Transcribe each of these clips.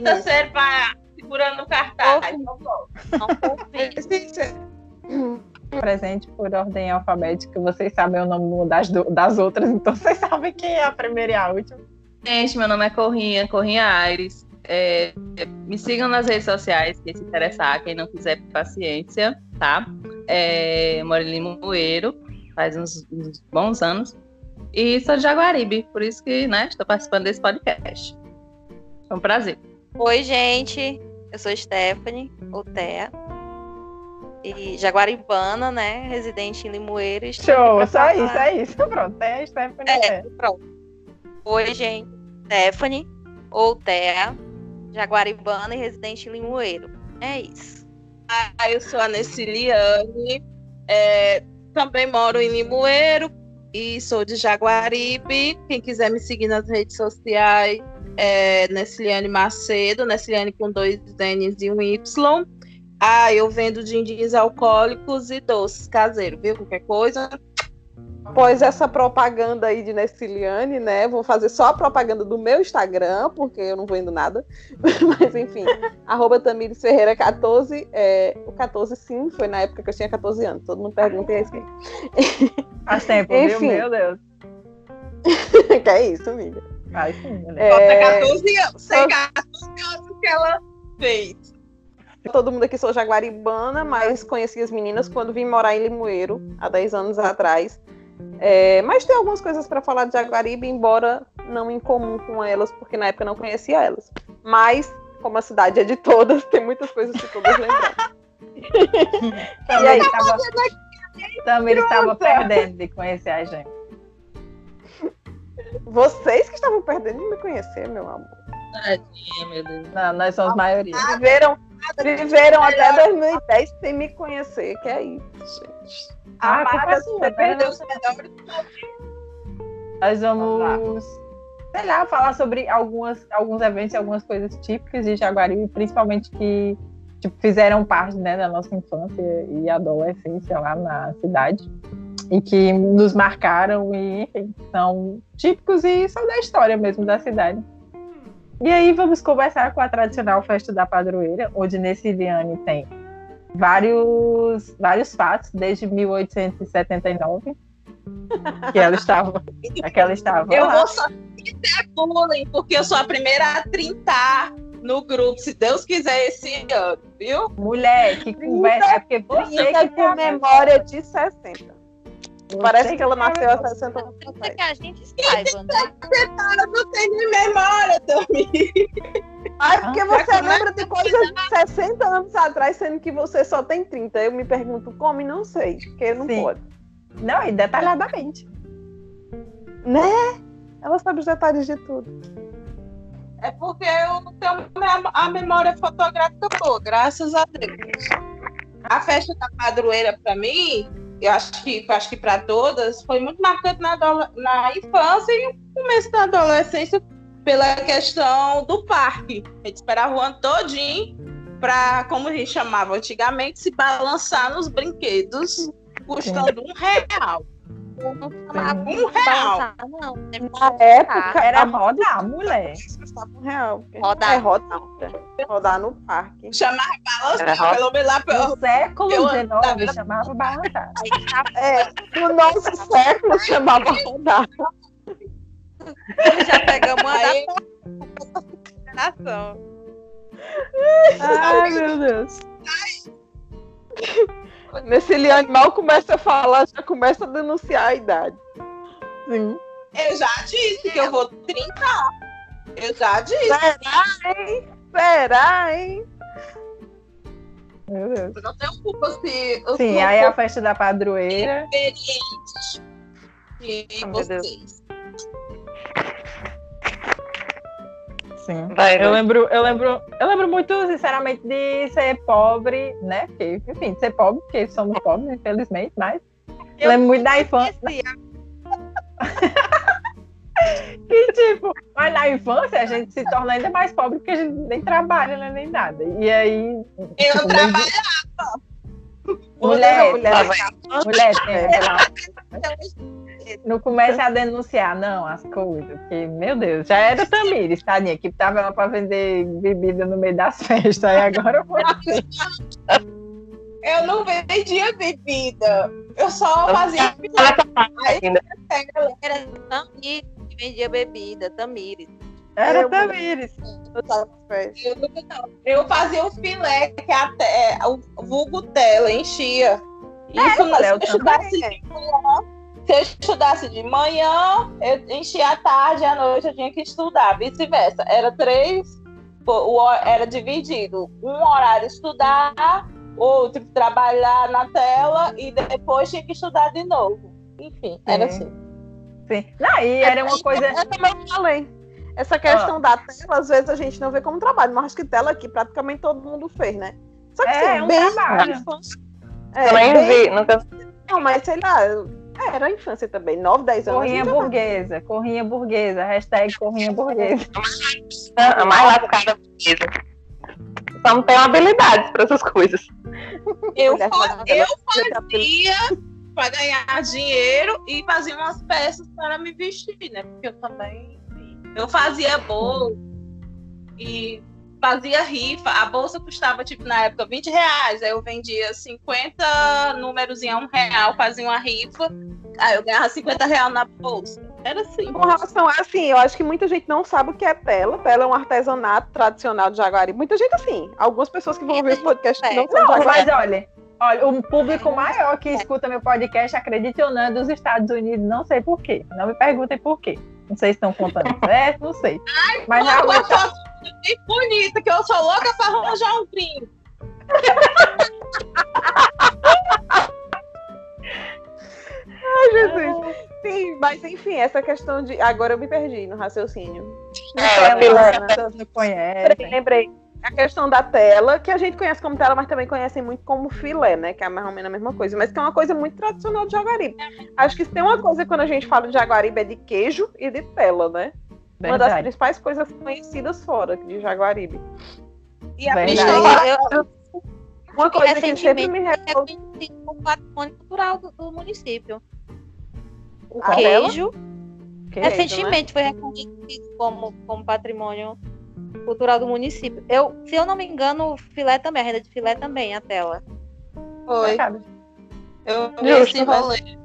Quinta série vai segurando o cartaz. Presente por ordem alfabética, vocês sabem o nome das, das outras, então vocês sabem quem é a primeira e a última. Gente, meu nome é Corrinha, Corrinha Aires. É, me sigam nas redes sociais, quem se interessar, quem não quiser, paciência, tá? É, moro em Limoeiro, faz uns, uns, bons anos. E sou de Jaguaribe, por isso que né, estou participando desse podcast. É um prazer. Oi, gente. Eu sou Stephanie, ou Thea. E Jaguaribana, né? Residente em Limoeiro. Show, só isso, é isso. Pronto, Thea, Stephanie. É, pronto. Oi, gente. Stephanie, ou Thea, Jaguaribana e residente em Limoeiro. É isso. Ah, eu sou a Neciliane, é, também moro em Limoeiro e sou de Jaguaribe. Quem quiser me seguir nas redes sociais é Neciliane Macedo, Neciliane com dois N's e um Y. Ah, eu vendo dindins alcoólicos e doces caseiros, viu? Qualquer coisa, após essa propaganda aí de Nessiliane, né? Vou fazer só a propaganda do meu Instagram, porque eu não vendo nada. Mas enfim, arroba Tamires Ferreira 14. É, o 14 sim, foi na época que eu tinha 14 anos. Todo mundo pergunta e é isso aí. Faz tempo, enfim. viu? Meu Deus. que é isso, amiga. Faz sim, né? É... 14 anos, tem 14 anos que ela fez. Todo mundo aqui sou jaguaribana, mas conheci as meninas quando vim morar em Limoeiro, há 10 anos atrás. É, mas tem algumas coisas para falar de Jaguaribe, embora não em comum com elas, porque na época não conhecia elas. Mas, como a cidade é de todas, tem muitas coisas que todas lembram. e aí, tava, também estava perdendo de conhecer a gente. Vocês que estavam perdendo de me conhecer, meu amor. Tadinha, meu Deus. Não, nós somos maioria. Viveram, viveram até 2010 sem me conhecer, que é isso, gente. Ah, Amada, é você perdeu os melhores Nós vamos, sei lá, falar sobre algumas, alguns eventos e algumas coisas típicas de Jaguaribe, principalmente que tipo, fizeram parte né, da nossa infância e adolescência lá na cidade e que nos marcaram e enfim, são típicos e são da história mesmo da cidade. E aí vamos conversar com a tradicional festa da padroeira, onde nesse Viane tem vários, vários fatos desde 1879 que ela estava, que ela estava eu lá. vou só ter bullying porque eu sou a primeira a trintar no grupo, se Deus quiser esse ano, viu? Mulher, que conversa, é porque você que tem memória de 60. Parece que ela nasceu há 60 anos atrás. que a gente saiba, né? Eu não tenho memória também. Ah, porque você lembra de coisas de 60 anos atrás, sendo que você só tem 30. Eu me pergunto como e não sei, porque não Sim. pode. Não, e detalhadamente. Né? Ela sabe os detalhes de tudo. É porque eu tenho a memória fotográfica boa, graças a Deus. A festa da padroeira, para mim, eu acho que, acho que para todas, foi muito marcante na, na infância e no começo da adolescência pela questão do parque. A gente esperava o ano todinho para, como a gente chamava antigamente, se balançar nos brinquedos, custando um real. Um real. Não, Na época era rodar, mulher. Um real. Rodar. É rodar. Rodar no parque. Chamava balançar, pelo menos lá No século XIX chamava balançar. É, no nosso século chamava rodar. Já pegamos aí. consideração. Ai, meu Deus. Nesse Liane mal começa a falar, já começa a denunciar a idade. Sim. Eu já disse que eu vou 30. Eu já disse. Será, hein? Será, hein? Meu Deus. Eu não tenho culpa se. Sim, aí a festa da padroeira. Experientes que oh, vocês. Sim. Vai, eu lembro, eu lembro, eu lembro muito, sinceramente, de ser pobre, né? Porque, enfim, de ser pobre, porque somos pobres, infelizmente, mas eu lembro muito da infância. que tipo, mas na infância a gente se torna ainda mais pobre porque a gente nem trabalha, né, nem nada. E aí. Eu tipo, trabalhava. Mulher, mulher, mulher, mulher não comece a denunciar, não, as coisas. Porque, meu Deus, já era Tamires, tadinha, que tava lá pra vender bebida no meio das festas. Aí agora você. Eu não vendia bebida. Eu só fazia. Ainda. Era Tamires que vendia bebida, Tamires. Era Eu- Tamires. Eu fazia o filé, que é até o vulgo tela, enchia. Isso filé, se eu estudasse de manhã, se eu estudasse de manhã, eu enchia à tarde, à noite eu tinha que estudar, vice-versa. Era três, era dividido. Um horário estudar, outro trabalhar na tela e depois tinha que estudar de novo. Enfim, era É. assim. Sim. Não, e era uma coisa. Eu também falei. Essa questão da tela, às vezes a gente não vê como trabalho, mas acho que tela aqui praticamente todo mundo fez, né? Só que É, assim, é um bem trabalho. É, Também bem- vi, nunca Não, mas sei lá, é, era a infância também, 9, 10 anos. Corrinha burguesa, corrinha burguesa, hashtag corrinha burguesa. a mais lascada possível. Só não tenho habilidades para essas coisas. Eu, eu fazia para ganhar dinheiro e fazia umas peças para me vestir, né? Porque eu também eu fazia bolo e fazia rifa. A bolsa custava, tipo, na época, 20 reais. Aí eu vendia 50 números em um real, fazia uma rifa. Aí eu ganhava 50 reais na bolsa. Era assim. Com relação a assim, eu acho que muita gente não sabe o que é tela. Tela é um artesanato tradicional de Jaguari. Muita gente assim. Algumas pessoas que vão ouvir esse podcast não são Não, Jaguari. mas olha, olha, o público maior que escuta meu podcast, acredite ou não, é dos Estados Unidos, não sei por quê. Não me perguntem por quê. Não sei se estão contando certo, não sei. Mas Uma realmente. foto bem bonita, que eu sou louca para arranjar um primo. Ai, Jesus. Sim, mas enfim, essa questão de. Agora eu me perdi no raciocínio. É, Ela, pessoas não conhecem. Lembrei, lembrei. A questão da tela, que a gente conhece como tela, mas também conhecem muito como filé, né? Que é mais ou menos a mesma coisa, mas que é uma coisa muito tradicional de Jaguaribe. Acho que tem uma coisa quando a gente fala de Jaguaribe é de queijo e de tela, né? Uma das Verdade. principais coisas conhecidas fora de Jaguaribe. E a Verdade. pistola Eu, Uma coisa que sempre me é reconhecido como patrimônio cultural do, do município. O queijo, Queijo, né? recentemente foi reconhecido como, como patrimônio cultural do município. Eu, se eu não me engano, o filé também, a renda de filé também, a tela. foi. Eu vi esse né? rolê.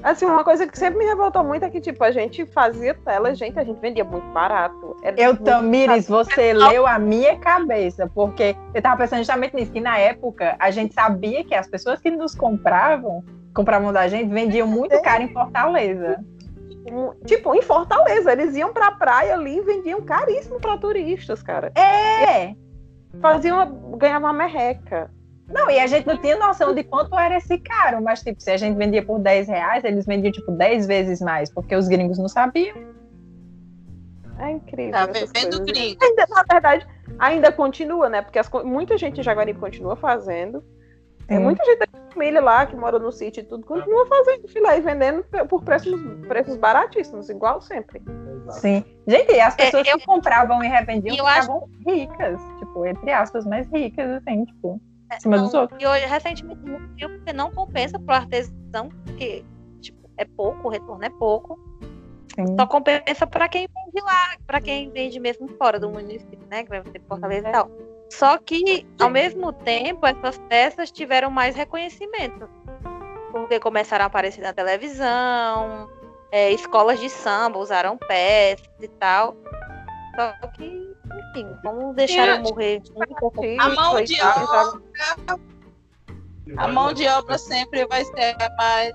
Assim, uma coisa que sempre me revoltou muito é que, tipo, a gente fazia tela, gente, a gente vendia muito barato. Era Eu, muito Tamires, você leu a minha cabeça, porque eu tava pensando justamente nisso, que na época a gente sabia que as pessoas que nos compravam, compravam da gente, vendiam muito caro em Fortaleza. Um- Tipo, em Fortaleza, eles iam pra praia ali e vendiam caríssimo pra turistas, cara. É! Faziam, uma- ganhavam uma merreca. Não, e a gente não tinha noção de quanto era esse caro, mas tipo, se a gente vendia por 10 reais, eles vendiam tipo 10 vezes mais, porque os gringos não sabiam. É incrível. Tá vendo, gringo? Ainda, na verdade, ainda continua, né? Porque as muita gente em Jaguaribe continua fazendo. Tem Sim. muita gente família lá que mora no sítio e tudo, continua fazendo filé e vendendo por preços, preços baratíssimos, igual sempre. Sim. Gente, e as É, pessoas eu- que compravam e revendiam eu acho- ficavam ricas, tipo, entre aspas, mais ricas, assim, tipo, em cima Não, dos outros. E hoje, recentemente, porque não compensa pro artesão, porque tipo, é pouco, o retorno é pouco. Sim. Só compensa para quem vende lá, para quem vende mesmo fora do município, né? Que vai ter Fortaleza e tal. Só que, ao mesmo tempo, essas peças tiveram mais reconhecimento. Porque começaram a aparecer na televisão, é, escolas de samba usaram peças e tal. Só que, enfim, vamos deixar eu morrer muito. A mão de obra, a mão de obra sempre vai ser mais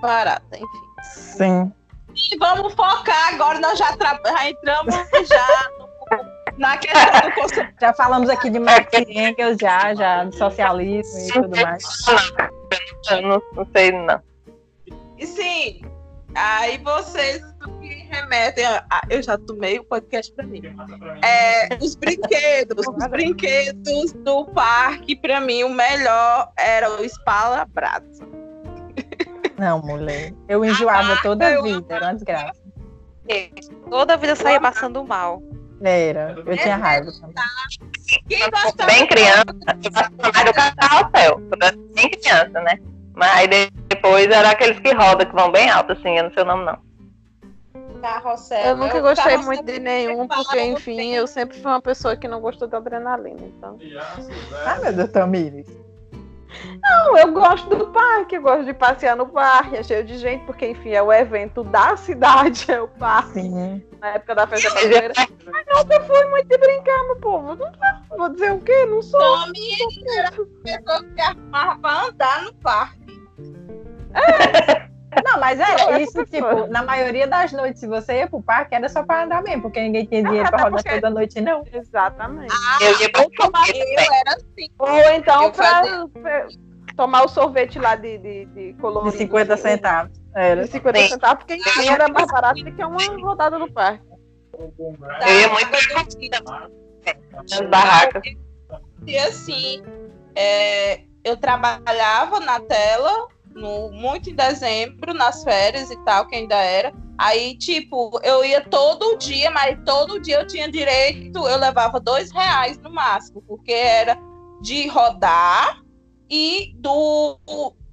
barata, enfim. Sim. E vamos focar agora, nós já, tra- já entramos já na questão do consumo. Já falamos aqui de Marx e Engels, já, já, de socialismo e tudo mais. Eu não, não sei, não. E sim, aí vocês que remetem a, a- eu já tomei o podcast pra mim. É, os brinquedos, os brinquedos do parque, pra mim, o melhor era o Spala Brasa. Não, mulher. Eu enjoava toda a vida, era uma desgraça. Toda a vida eu saía passando mal. Era, eu tinha raiva também. Quem gostava Bem criança, eu gosto mais do carrossel, bem criança, né? Mas aí depois era aqueles que rodam, que vão bem alto, assim, eu não sei o nome, não. Carrossel. Eu nunca Eu- gostei muito de nenhum, porque, enfim, eu sempre fui uma pessoa que não gostou da adrenalina. Então. Ai, meu Deus, Tamires. Não, eu gosto do parque, eu gosto de passear no parque, é cheio de gente, porque, enfim, é o evento da cidade, é o parque, Sim. na época da festa brasileira. Mas nunca fui muito de brincar, meu povo. Não vou dizer o quê? Não sou. Tommy era a pessoa que arrumava pra andar no parque. Não, mas Eu era era isso, tipo, na maioria das noites, se você ia pro parque, era só pra andar mesmo, porque ninguém tinha dinheiro pra até rodar porque- toda noite, não. Exatamente. Eu ia pra Eu era assim. Ou então Eu pra, pra tomar o sorvete lá de, de, de colorido. De 50 centavos. Era. De 50 Sim. centavos, porque era mais barato do que uma rodada no parque. Eu ia muito nas barracas. E assim, é, eu trabalhava na tela, no, muito em dezembro, nas férias e tal, que ainda era. Aí, tipo, eu ia todo dia, mas todo dia eu tinha direito, eu levava dois reais no máximo, porque era de rodar e do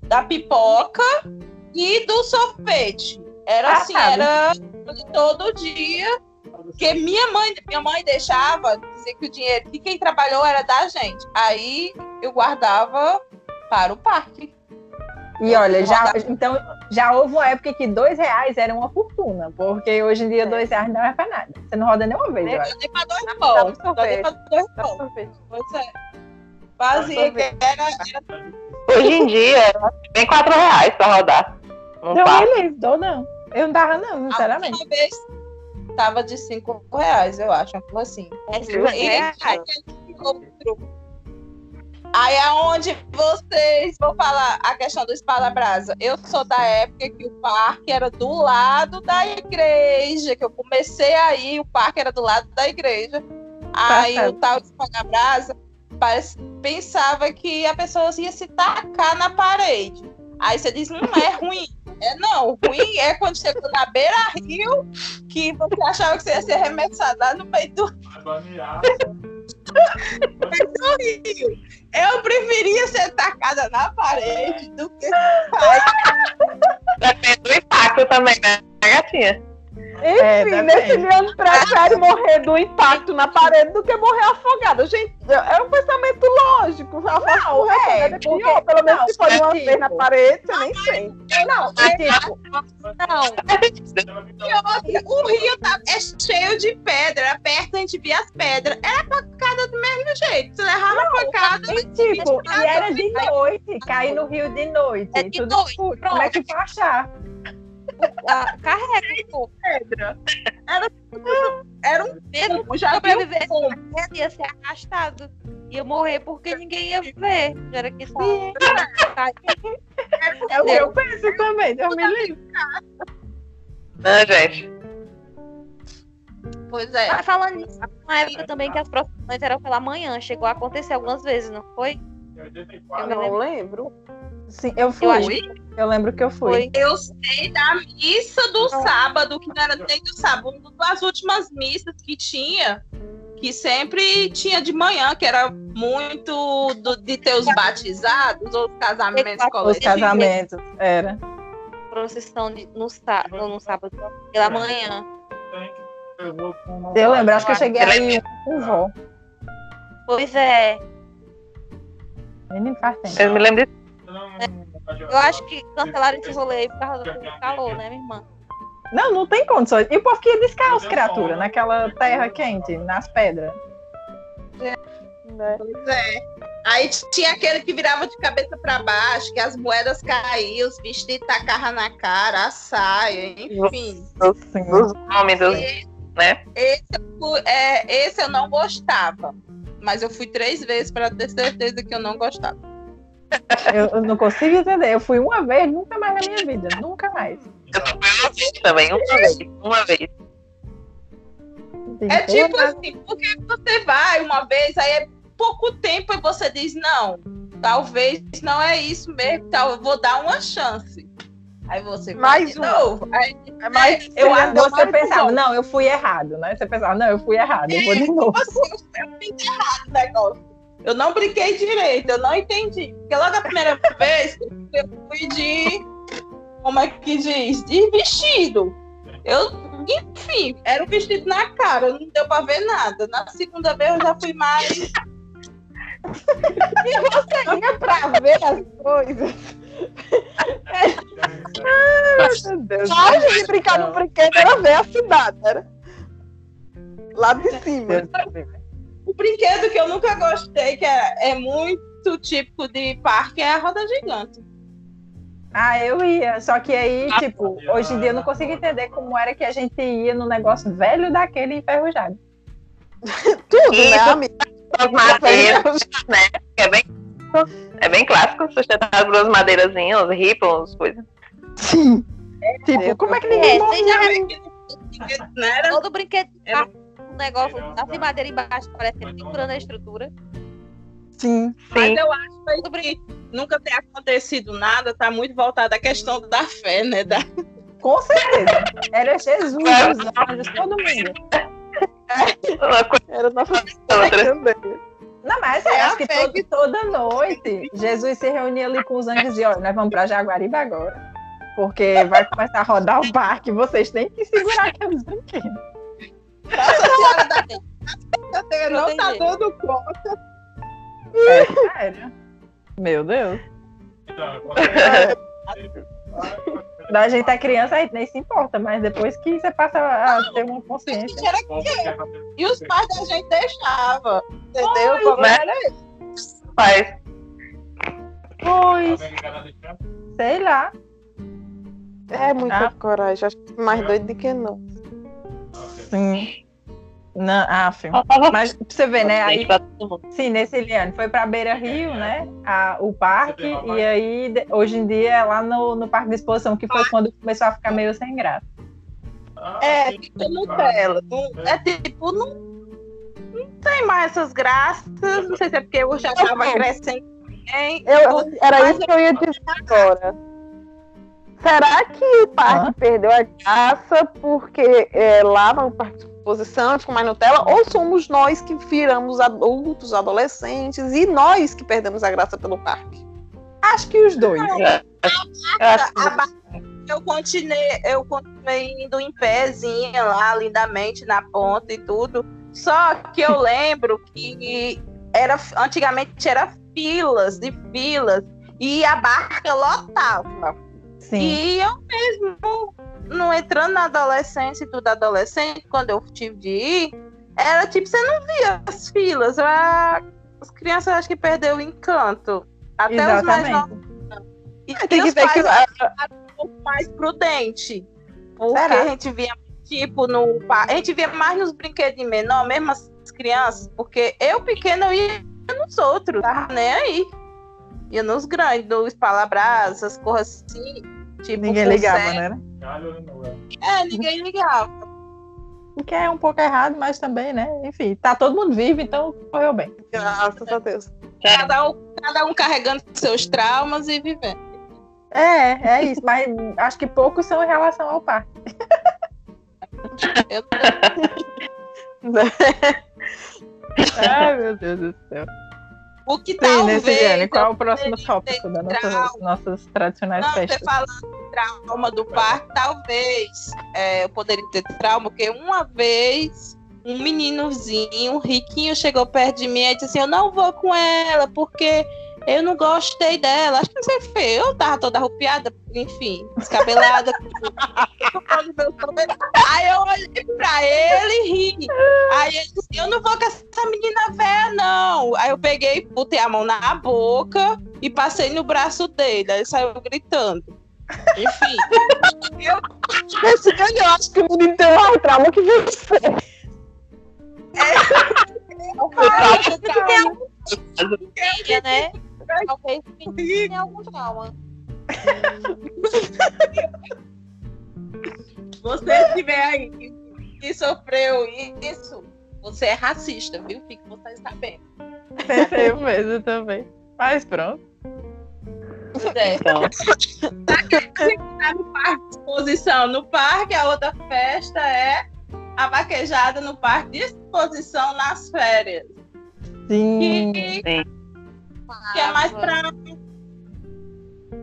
da pipoca e do sorvete. Era Ah, assim, tá. era todo dia. Porque minha mãe, minha mãe deixava dizer que o dinheiro de quem trabalhou era da gente. Aí eu guardava para o parque. E olha, já, então, já houve uma época que dois reais era uma fortuna, porque hoje em dia É. dois reais não é pra nada. Você não roda nenhuma vez, eu acho. Eu dei para dois um pão. Eu dei para dois pão. é. Fazia que era, era Hoje em dia, tem 4 reais pra rodar. Não Não passa. me não. Eu não dava, não, a sinceramente. última vez tava de cinco reais, eu acho, assim. É E super aí, reais. outro. Aí aonde vocês vão falar a questão do espada brasa? Eu sou da época que o parque era do lado da igreja, que eu comecei aí, o parque era do lado da igreja. Aí o tal de espada brasa parece- pensava que a pessoa ia se tacar na parede. Aí você diz, não é ruim. É não, ruim é quando chegou na beira rio que você achava que você ia ser arremessado lá no meio do rio. Eu preferia ser tacada na parede do que Depende do impacto também, né, gatinha? Enfim, É, nesse. Leandro prefere morrer do impacto na parede do que morrer afogado. Gente, é um pensamento lógico. Não, é, é porque- pior. Pelo menos não, se for é uma tipo- vez na parede, você nem sente. Não, é tipo, Não, o rio tá, é cheio de pedra. Perto a gente via as pedras. Era pancada do mesmo jeito. Você levava a pancada. e tipo, e era de noite, cair no rio de noite. É de tudo noite. Como é que foi achar? Ah, carrega, pô. pedra. Era, era um fumo, já viu sobreviver um na ia ser arrastado. Ia morrer porque ninguém ia ver. Já era que só. É o que eu penso também, Deus me livre. Não, gente. Pois é. Ah, Falando nisso, uma época também que as procissões eram pela manhã. Chegou a acontecer algumas vezes, não foi? Eu me Não lembro. lembro. Sim, eu fui. Eu Eu, lembro que eu fui. Eu sei da missa do sábado, que não era nem do sábado, uma das últimas missas que tinha, que sempre tinha de manhã, que era muito do- de ter os batizados ou os casamentos Os Os coletivos. casamentos, era. procissão de, no, sá, no, no sábado, pela manhã. Eu lembro, acho que eu cheguei aí com vó. Pois é. Eu me lembro disso. Eu acho que cancelaram esse rolê aí por causa do calor, né, minha irmã? Não, não tem condições. E o povo que ia descalço, criatura, naquela terra quente, nas pedras. Né? Pois é. Aí tinha aquele que virava de cabeça para baixo, que as moedas caíam, os vestidos tacavam na cara, a saia, enfim. Os nomes dos. Né? Esse é, esse eu não gostava. Mas eu fui três vezes para ter certeza que eu não gostava. Eu, eu não consigo entender. Eu fui uma vez, nunca mais na minha vida. Nunca mais. Eu fui uma vez também, uma vez. Uma vez. É tipo assim, porque você vai uma vez, aí é pouco tempo e você diz, não, talvez não é isso mesmo, tal, eu vou dar uma chance. Aí você vai Mais de uma. novo. Aí, É mais, Eu, seria você pensava, não, eu fui errado, né? Você pensava, não, eu fui errado, eu vou de novo. assim, eu, eu fiz errado o negócio. Eu não brinquei direito, eu não entendi. Porque logo a primeira vez eu fui de como é que diz? De vestido. Eu, enfim, era o vestido na cara, não deu pra ver nada. Na segunda vez eu já fui mais. Ia pra ver as coisas. Meu Deus. A gente brincar no brinquedo era ver a cidade, era. Lá de cima. O brinquedo que eu nunca gostei, que é, é muito típico de parque, é a roda gigante. Ah, eu ia. Só que aí, tipo, hoje em dia eu não consigo entender como era que a gente ia no negócio velho daquele enferrujado. Tudo, né, amiga? As madeiras, né? É bem, é bem clássico, sustentado por umas madeirazinhas, uns ripples, coisas. Sim. Tipo, como é que ninguém É, já Não era? todo brinquedo de Era- parque, um negócio assim, madeira embaixo, parecendo segurando a estrutura. Sim. Mas Sim. eu acho que nunca ter acontecido nada, tá muito voltado à questão da fé, né? Da... Com certeza. Era Jesus, os anjos, todo mundo. Uma coisa Era nossa também. Não, mas eu É acho que todo- toda noite Jesus se reunia ali com os anjos e olha, nós vamos pra Jaguaribe agora. Porque vai começar a rodar o parque, vocês têm que segurar aqueles brinquedos. Nossa Senhora da Terra não tá dando conta. É sério. Meu Deus. Da gente é criança, a gente nem se importa, mas depois que você passa a ter uma A consciência. gente era E os pais da gente deixavam. Entendeu? Pois Como é. era Faz. Pois, sei lá. É muita Ah. coragem. Acho que mais doido do que não. Sim. Não, ah. Faltava Mas pra você ver, né? Aí. Sim, nesse Eliane. Foi pra Beira Rio, né? A, o parque. E aí, hoje em dia, é lá no, no Parque de Exposição, que foi quando começou a ficar meio sem graça. É, tipo Nutella. Não- é tipo, não, não tem mais essas graças. Não sei se é porque eu já tava crescendo. Eu, era isso que eu ia dizer agora. Será que o parque Ah. perdeu a graça porque é, lá no parque de exposição ficou mais Nutella? Ou somos nós que viramos adultos, adolescentes, e nós que perdemos a graça pelo parque? Acho que os dois. Eu acho que A Eu continuei, eu continuei indo em pézinha lá, lindamente, na ponta e tudo. Só que eu lembro que era, antigamente era filas de filas e a barca lotava. Sim. E eu mesmo, não entrando na adolescência e tudo adolescente, quando eu tive de ir, era tipo, você não via as filas. a- As crianças acho que perdeu o encanto. Até os mais Exatamente. novos. E, Tem e que ver que um pouco mais prudente. Porque Será? a gente via, tipo, no. A gente via mais nos brinquedos menor, mesmo as crianças, porque eu pequena eu ia nos outros, tava nem aí. Ia nos grandes, nos palabrás, essas coisas assim. Tipo, Ninguém ligava, sério. né? É, ninguém ligava. O que é um pouco errado, mas também, né? Enfim, tá todo mundo vivo, então correu bem. Graças a Deus. Cada um, cada um carregando seus traumas e vivendo. É, é isso. Mas acho que poucos são em relação ao parque. Eu, Ai, meu Deus do céu. O que Sim, talvez. nesse Eliane, qual é o próximo tópico das nossas, nossas tradicionais Não, você festas? falando de trauma do parque, talvez é, eu poderia ter trauma, porque uma vez um meninozinho, um riquinho, chegou perto de mim e disse assim: Eu não vou com ela, porque eu não gostei dela. Acho que se foi eu, tava toda arrupiada, enfim, descabelada. Aí eu olhei pra ele e ri. Aí ele disse: Eu não vou com essa menina velha, não. Aí eu peguei, botei a mão na boca e passei no braço dele. Aí ele saiu gritando. Enfim. Ano eu acho que o mundo tem mais trauma que você. Filha, né? Talvez o menino tenha algum trauma. Você estiver aí e sofreu isso, você é racista, viu? Fique você sabendo. Eu mesmo também. Mas pronto. Pois é. Então, tá no parque de exposição no parque, a outra festa é a vaquejada no parque de exposição nas férias. Sim. Que, que é mais pra.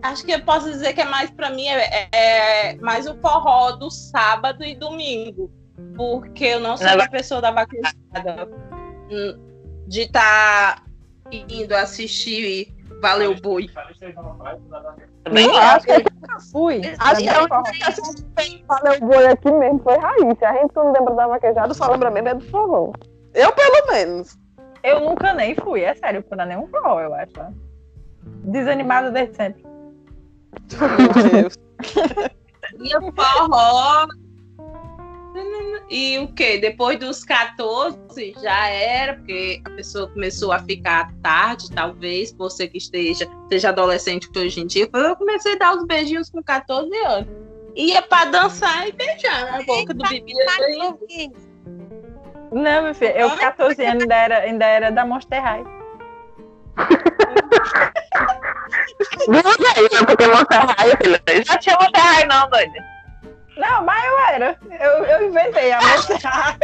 acho que eu posso dizer que é mais para mim é, é mais o forró do sábado e domingo, porque eu não sou Não. a pessoa da vaquejada hum, de estar indo assistir Valeu Boi. Também Eu acho que eu nunca fui. Acho que a única que Valeu Boi aqui mesmo foi Raíssa. A gente, quando lembra da vaquejada, só lembra mesmo é do forró. Eu, pelo menos. Eu nunca nem fui, é sério, pra nenhum forró, eu acho. Desanimada desde sempre. Meu Deus. E o forró. E o que? Depois dos 14 já era, porque a pessoa começou a ficar tarde, talvez, você que esteja, seja adolescente hoje em dia. Eu comecei a dar os beijinhos com 14 anos. Ia pra dançar e beijar na boca do bebê. Não, meu filho, eu com 14 anos ainda era, ainda era da Monster High. Duas aí, né? Porque Monster High, filha. Já tinha Monster High, não, doida. Não, mas eu era. Eu, eu inventei a Monster High.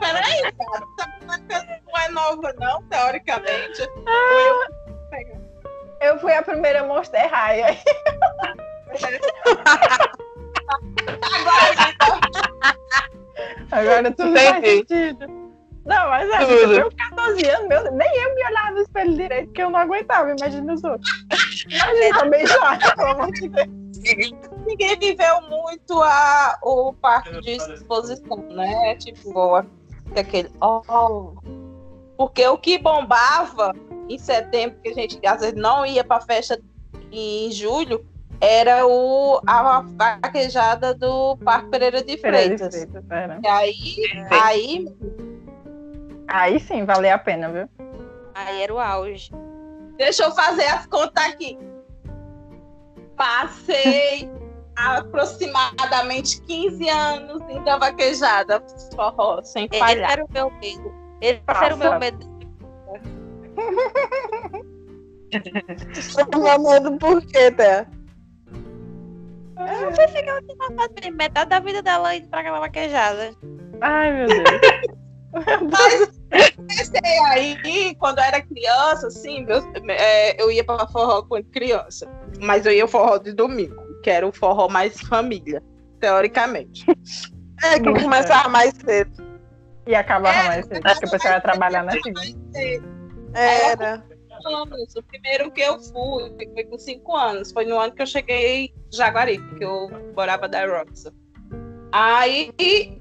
Peraí, cara, essa música não é nova, não, teoricamente. Eu fui a primeira Monster High. aí. Agora tudo faz sentido. Não, mas é, Tudo. eu com 14 anos, meu, nem eu me olhava no espelho direito, porque eu não aguentava, imagina os outros. Imagina beijar, pelo amor de Deus. Ninguém viveu muito a, o parque de exposição, né? Tipo, aquele. Oh. Porque o que bombava em setembro, que a gente às vezes não ia pra festa em julho, era o, a vaquejada do Parque Pereira de Freitas. É, né? E aí, aí Aí sim, valeu a pena, viu? Aí era o auge. Deixa eu fazer as contas aqui. Passei aproximadamente 15 anos em da vaquejada forró, sem Esse falhar. era o meu medo. Esse era o meu medo. Meu medo por quê, Té? Eu pensei que ela tinha passado bem metade da vida dela indo pra aquela vaquejada. Ai, meu Deus. Mas comecei aí, quando eu era criança, assim, meus- é, eu ia pra forró quando criança. Mas eu ia forró de domingo, que era o forró mais família, teoricamente. É que começava mais cedo. E acabava É, mais cedo, porque a pessoa ia trabalhar na segunda. Era. anos. O primeiro que eu fui foi com cinco anos. Foi no ano que eu cheguei em Jaguari, que eu morava da Roxa. Aí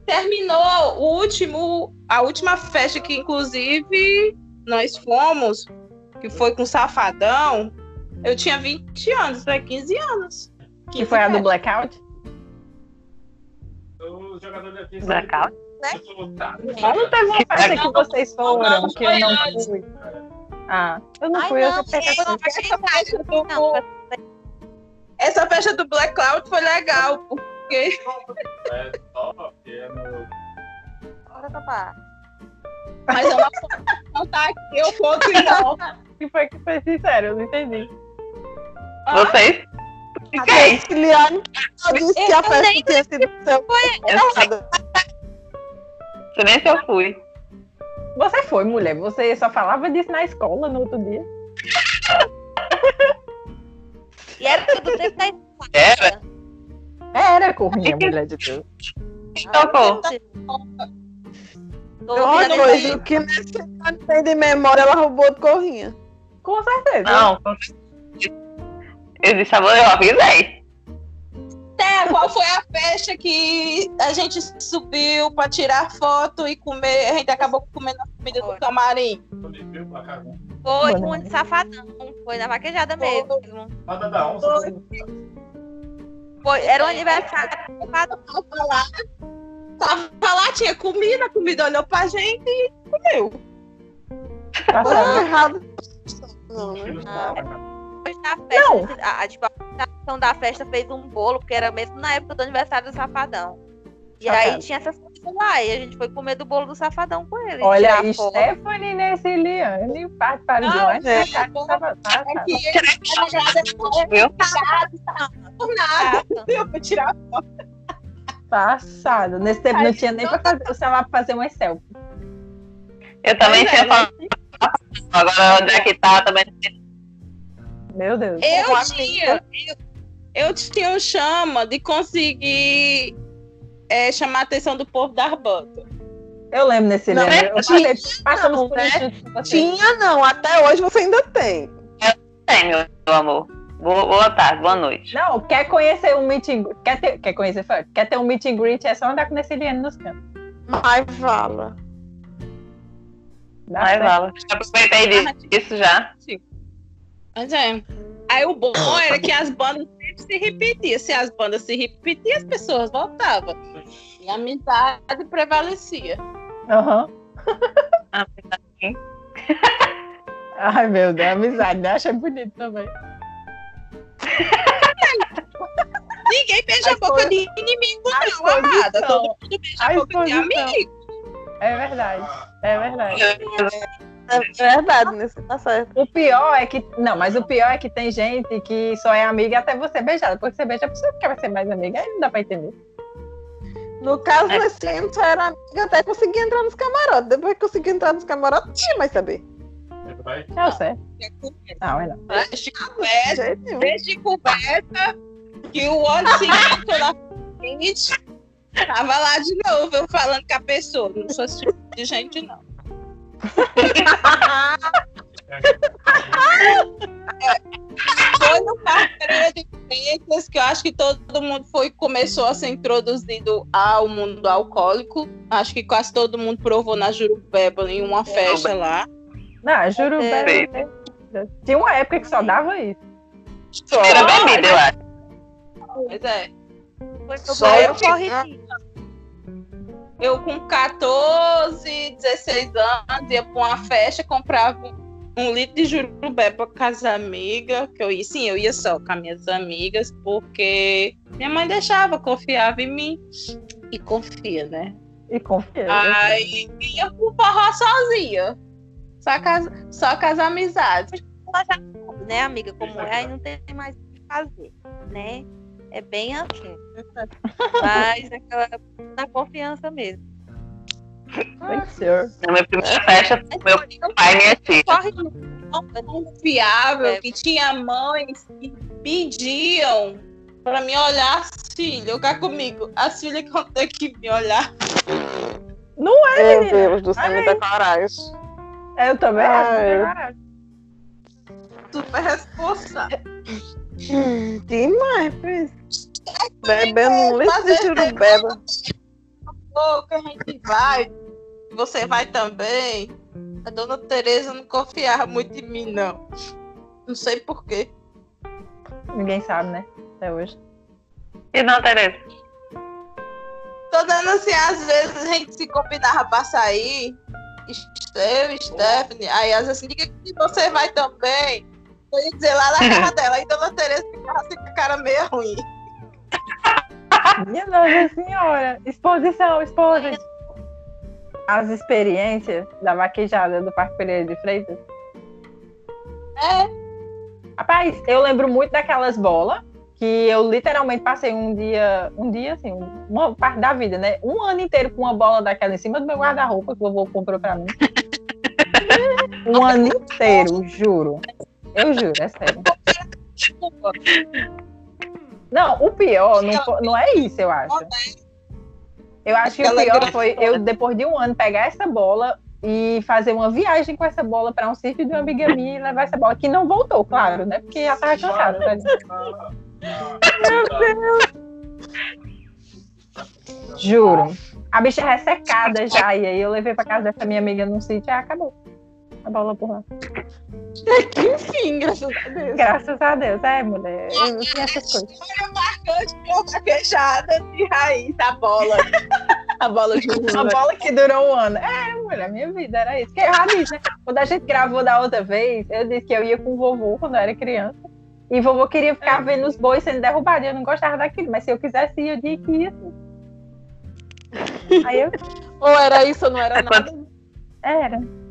terminou o último, a última festa que inclusive nós fomos, que foi com Safadão. Eu tinha 20 anos, foi 15 anos. Que foi a do Blackout? Os jogadores daqui Blackout? Mas não teve uma festa que vocês foram, Não, que eu não fui. Ah, eu não Ai, fui, eu não, só peguei gente, essa- Essa festa do, Não, essa festa do Black Cloud foi legal, porque É top, é no. bora topar. mas eu não posso contar aqui, eu conto não. que foi que foi sincero, eu não entendi. Vocês? A Fiquei. Ciliane disse que a festa tinha sido seu. Você nem se eu fui. Você foi, mulher, você só falava disso na escola no outro dia. E era tudo escola. Era? Era, corrinha, mulher de Deus. Tocou. Tô Uma ouvindo coisa aí. que nesse ano tem de memória, ela roubou de corrinha. Com certeza. Não. com certeza. Eu disse, amor, eu avisei. Té, qual foi a festa que a gente subiu pra tirar foto e comer? A gente acabou comendo a comida do camarim. Foi Mano. com um safadão. Foi na vaquejada mesmo. Manda da onça. Foi, era o aniversário do safadão. Tava lá, tava lá, tinha comida, a comida olhou pra gente e comeu. Tá Não, certo. errado. Não, né? Depois da festa, a, a, tipo, a organização da festa fez um bolo, porque era mesmo na época do aniversário do Safadão. E aí tinha essas coisas lá, e a gente foi comer do bolo do Safadão com ele. Olha foto. Stephanie Neciliane, participaram de Não, mais é, mercado que tava- tá, tá. Aqui, é Viu? por nada. Eu vou tirar Passado. Nesse tempo não tinha nem pra fazer, o celular pra fazer umas selfies. Eu também tinha é, falado Agora onde é que tá também. Meu Deus. Eu Uma tinha, eu, eu tinha um chama de conseguir é, chamar a atenção do povo da bandas. Eu lembro nesse Não, livro. Eu tinha, passei, passamos não, por né? Tinha não, até hoje você ainda tem. Tem, meu amor. Boa, boa tarde, boa noite. Não, quer conhecer um meet and greet, quer, ter, quer conhecer, quer ter um meet and greet, é só andar com o Neciliane nos cantos. Mas vala. Dá Vai, certo. Vala. Já aproveitei disso já. Mas é. Aí o bom era que as bandas sempre se repetiam. Se as bandas se repetiam, as pessoas voltavam. E a amizade prevalecia. Aham. Ah, Ai, meu Deus, amizade, né? Achei bonito também. Ninguém beija a, boca de inimigo, a não, amada. Todo mundo beija a, A boca de amigo. É verdade, é verdade. É verdade, nesse tá certo. O pior é que. Não, mas o pior é que tem gente que só é amiga até você beijar. Depois que você beija a pessoa que quer ser mais amiga, aí não dá pra entender. No caso, É. nesse só era amiga até conseguir entrar nos camarotes. Depois que consegui entrar nos camarotes, não tinha mais saber. Vai. É o certo. Não, é não. Desde De conversa, desde conversa, que o ano seguinte, na frente, tava lá de novo, eu falando com a pessoa. Não sou esse tipo de gente, não. Foi no carteira de ciências que eu acho que todo mundo foi começou a ser introduzido ao mundo alcoólico. Acho que quase todo mundo provou na Jurupeba em uma festa lá. Não, juro, É. velho. Tinha uma época que só dava isso. Era bebida, eu acho. Pois é. Foi Só eu corre Eu com 14, 16 anos ia pra uma festa, comprava um litro de jurubeba com as amigas, que eu ia, sim, eu ia só com as minhas amigas, porque minha mãe deixava, confiava em mim. E confia, né? E confia. Aí ia pro forró sozinha. Só com as, só com as amizades. né, amiga? Como é, aí não tem mais o que fazer, né? É bem assim. Mas é aquela na confiança mesmo. Ai, senhor. Na minha primeira festa, meu pai e minha tia. Corre Confiável, É. que tinha mães que pediam pra me olhar as filhas. Cá comigo. As filhas que vão ter que me olhar. Não é, Meu menina. Deus do céu, muita coragem. Eu também acho. Super responsável. Demais, Pris. Bebendo um litro de jurubeba. Pô, que a gente vai. Você vai também. A dona Tereza não confiava muito em mim, não. Não sei porquê. Ninguém sabe, né? Até hoje. E não, Tereza? Tô dando assim, às vezes a gente se combinava pra sair. Eu e Stephanie. Aí às vezes assim, diga que você vai também. Eu ia dizer lá na casa dela. Aí Dona Tereza ficava assim com a cara meio ruim. Minha Nossa Senhora. Exposição, esposa. As experiências da vaquejada do Parque Pereira de Freitas. É. Rapaz, eu lembro muito daquelas bolas que eu literalmente passei um dia, um dia assim, uma parte da vida, né? Um ano inteiro com uma bola daquela em cima do meu guarda-roupa que o vovô comprou pra mim. um ano inteiro, juro. Eu juro, é sério. Não, o pior não, não é isso, eu acho. Eu acho que o pior foi eu, depois de um ano, pegar essa bola e fazer uma viagem com essa bola para um sítio de uma amiga minha e levar essa bola, que não voltou, claro, né? Porque já tava cansada. Né? Juro. A bicha é ressecada já, e aí eu levei pra casa dessa minha amiga num sítio e acabou. A bola por lá. Enfim, graças a Deus. Graças a Deus, é, mulher. Eu tinha essas coisas. Marcante de uma vaquejada de raiz da bola. A bola de Uma bola que durou um ano. É, mulher, minha vida era isso. Que eu já disse, né? Quando a gente gravou da outra vez, eu disse que eu ia com o vovô quando eu era criança. E vovô queria ficar vendo os bois sendo derrubados. Eu não gostava daquilo, mas se eu quisesse eu tinha que ir assim. Aí eu. Ou era isso ou não era nada. Era.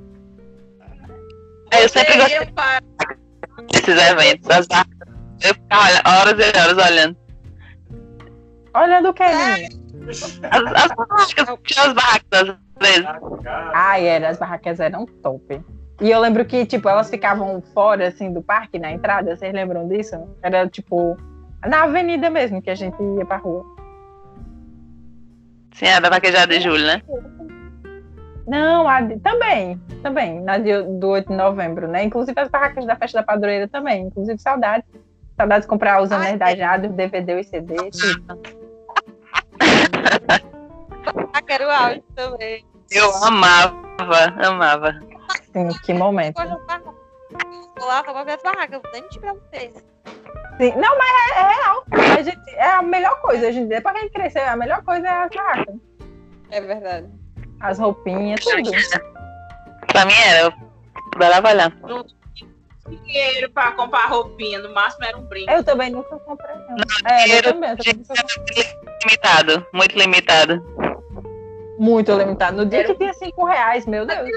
Eu sempre gostei para desses eventos, das barracas. Eu ficava olha- horas e horas olhando. Olha do que, menina. As, as barracas, tinha as barracas às vezes. Ai, era, as barracas eram top. E eu lembro que, tipo, elas ficavam fora, assim, do parque, na entrada. Vocês lembram disso? Era, tipo, na avenida mesmo que a gente ia pra rua. Sim, a da vaquejada de julho, né? Não, a de- também, também, na de, do 8 de novembro, né? Inclusive as barracas da festa da padroeira também. Inclusive saudades. Saudades de comprar os anéis da Jade, os DVD, os CD, tudo. Ah, quero áudio também. Eu amava, amava. Sim, que momento. Vou lá, vou ver as barracas. Eu nem mentir pra vocês. Sim, não, mas é, é real. A gente, é a melhor coisa hoje em dia. Pra quem crescer, a melhor coisa é as barracas. É verdade. As roupinhas, tudo. Pra mim era, eu adorava olhar. Dinheiro pra comprar roupinha, no máximo era um brinco. Eu também nunca comprei, não. É, eu dinheiro também. Eu também nunca comprei. Limitado, muito limitado. Muito limitado. No dia que tinha 5 reais, meu Deus.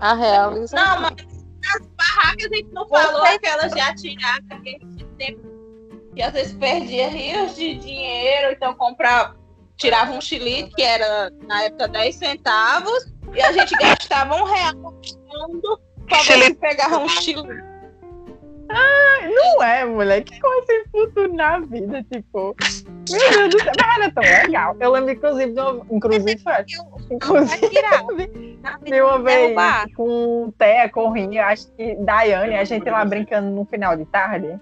A realiza. Não, mas as barracas a gente não falou de atirar, que a gente sempre que às vezes perdia rios de dinheiro, então comprava, tirava um chilite, que era na época 10 centavos, e a gente gastava um real fundo pra ver pegava um chilite. Não é, mulher. Que coisa sem futuro na vida, tipo. Meu Deus do céu. Mas era tão legal. Eu lembro, inclusive, de uma, inclusive. Vai Inclusive, de uma vez com Thea, Corrinha, acho que Daiane, a gente lá brincando no final de tarde.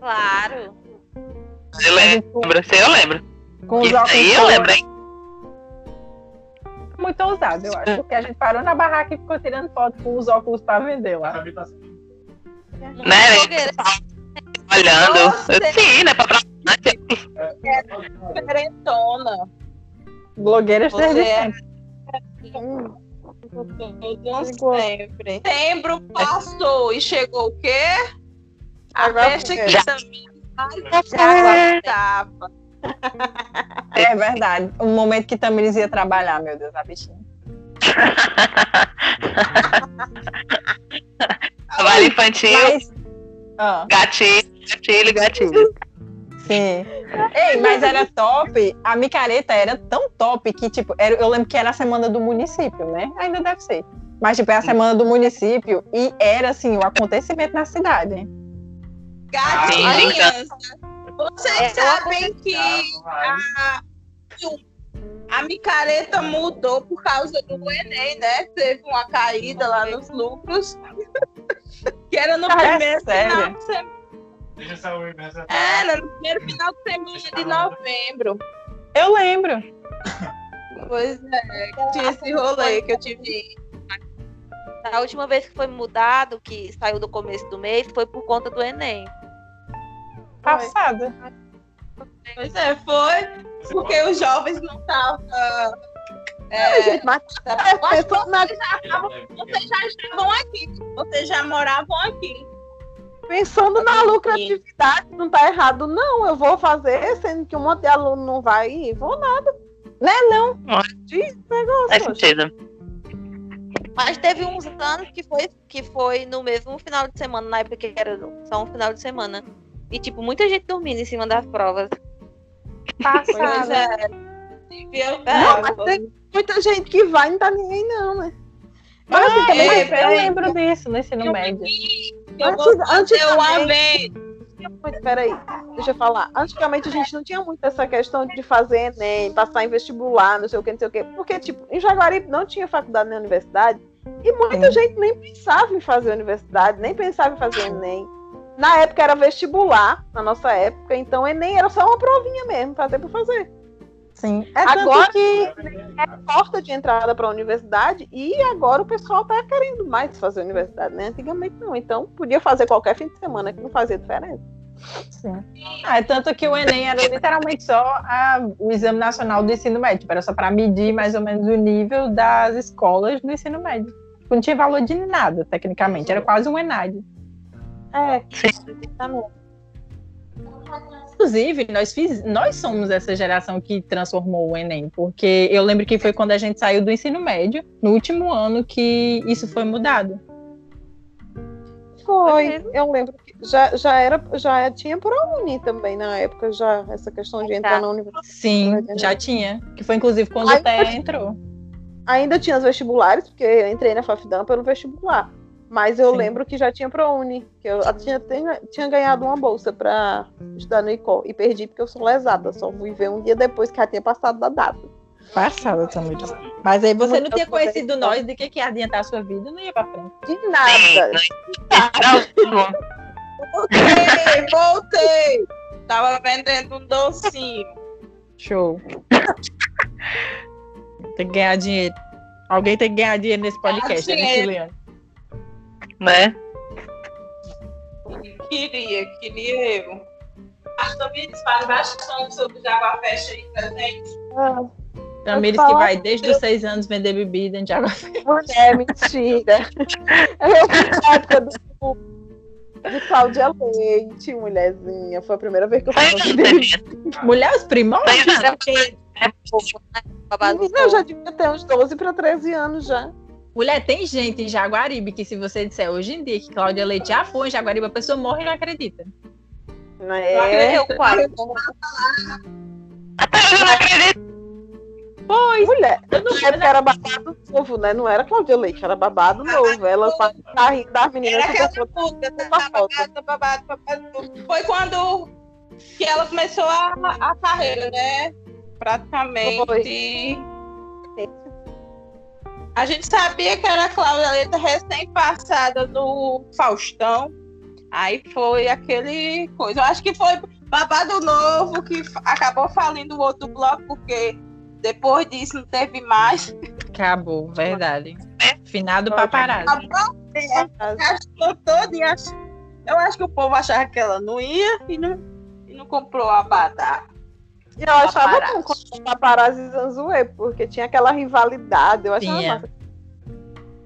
Claro. Eu A gente com, lembro, sei, eu lembro. Com os óculos eu lembro, hein? muito ousado, eu acho. Porque a gente parou na barraca e ficou tirando foto com os óculos pra vender lá. Né? Blogueira. Olhando. Sim, né? Pra bastante. Diferentona. Blogueiras Você desde é- sempre. Todo sempre. Setembro passou e chegou o quê? A Agora festa que também já aguardava. É verdade. O momento que Tamiris ia trabalhar, meu Deus, a bichinha. Trabalho infantil, Mas. Ah. gatilho, gatilho, gatilho. Sim. Ei, mas era top. A micareta era tão top que, tipo, era, eu lembro que era a semana do município, né? Ainda deve ser. Mas, tipo, é a semana do município e era, assim, o acontecimento na cidade. Gatinhas, vocês É, sabem que a, a micareta mudou por causa do Enem, né? Teve uma caída lá nos lucros. que era no Ah, é primeiro sério? final de semana. Era no primeiro final de semana de novembro. Eu lembro. Pois é, que tinha esse rolê que eu tive. A última vez que foi mudado, que saiu do começo do mês, foi por conta do Enem. Passada. Pois é, foi porque os jovens não estavam. Gente, mas tá- é, na- vocês já estavam- vocês já estavam aqui, vocês já moravam aqui. pensando na lucratividade, não tá errado, não. Eu vou fazer, sendo que um monte de aluno não vai ir, vou nada. Né, não? De negócio. Faz oxe. sentido. Mas teve uns anos que foi, que foi no mesmo final de semana, na época que era só um final de semana. E, tipo, muita gente dormindo em cima das provas. Passada. é. Eu Não, mas tem muita gente que vai e não tá ninguém, não, né? Mas assim, também é, eu peraí. lembro disso no ensino médio. Eu vou Antes- antigamente- vez. muito, peraí, deixa eu falar. Antigamente a gente não tinha muito essa questão de fazer Enem, passar em vestibular, não sei o que, não sei o que. Porque, tipo, em Jaguaribe não tinha faculdade nem universidade. E muita gente nem pensava em fazer universidade, nem pensava em fazer Enem. Na época era vestibular, na nossa época, então Enem era só uma provinha mesmo, fazer por fazer. Sim. É Agora tanto que. é porta de entrada para a universidade e agora o pessoal tá querendo mais fazer universidade, né? Antigamente não, então podia fazer qualquer fim de semana que não fazia diferença. Sim. Ah, é tanto que o Enem era literalmente só a- o exame nacional do ensino médio. Era só para medir mais ou menos o nível das escolas do ensino médio. Não tinha valor de nada, tecnicamente. Era quase um ENAD. É, Inclusive, nós, fiz, nós somos essa geração que transformou o Enem, porque eu lembro que foi quando a gente saiu do ensino médio, no último ano, que isso foi mudado. Foi, eu lembro que já, já era, já tinha ProUni também na época, já, essa questão de entrar Tá. na universidade. Sim, já tinha. Que foi inclusive quando o Té mas- entrou. ainda tinha os vestibulares, porque eu entrei na FAFDAM pelo vestibular. Mas eu Sim. lembro que já tinha ProUni, que eu tinha, tinha, tinha ganhado uma bolsa para estudar no ICO e perdi porque eu sou lesada. Só fui ver um dia depois que já tinha passado da data. Passada, Tamires. Mas aí você não tinha conhecido nós de que, que ia adiantar a sua vida, não ia pra frente. De nada. Não, Voltei, voltei. Tava vendendo um docinho. Show. tem que ganhar dinheiro. Alguém tem que ganhar dinheiro nesse podcast, né, dinheiro. Né? Queria, queria eu. Acho que também faz bastante sobre o Jaguar Fecha aí pra gente. Ah, Tamires que vai desde os seis anos vender bebida em Jaguar. mulher, mentira. Eu época do, de Cláudia Leite, mulherzinha. Foi a primeira vez que eu fui menina. Mulher, os anos. É? Babado Menina, eu já devia ter uns 12 para 13 anos já. Mulher, tem gente em Jaguaribe que se você disser hoje em dia que Cláudia Leite já foi em Jaguaribe, a pessoa morre e não acredita. Né? Eu quase. Até eu não acredito. Pois, Mulher, eu não época era babado novo, né? Não era Cláudia Leite, era babado novo. Ela faz carrinho das meninas Era que aquela pessoa puta, foto. babado, babado, babado. Foi quando que ela começou a, a carreira, né? Praticamente. A gente sabia que era a Cláudia Leite recém-passada do Faustão. Aí foi aquele coisa. Eu acho que foi babado novo que acabou falindo o outro bloco, porque depois disso não teve mais. acabou, verdade. Finado paparazzi. Gastou todo e ach... Eu acho que o povo achava que ela não ia e não, e não comprou a badá. E eu achava bom quando o paparazzi e Zanzuê, porque tinha aquela rivalidade. Eu achava Tinha. massa.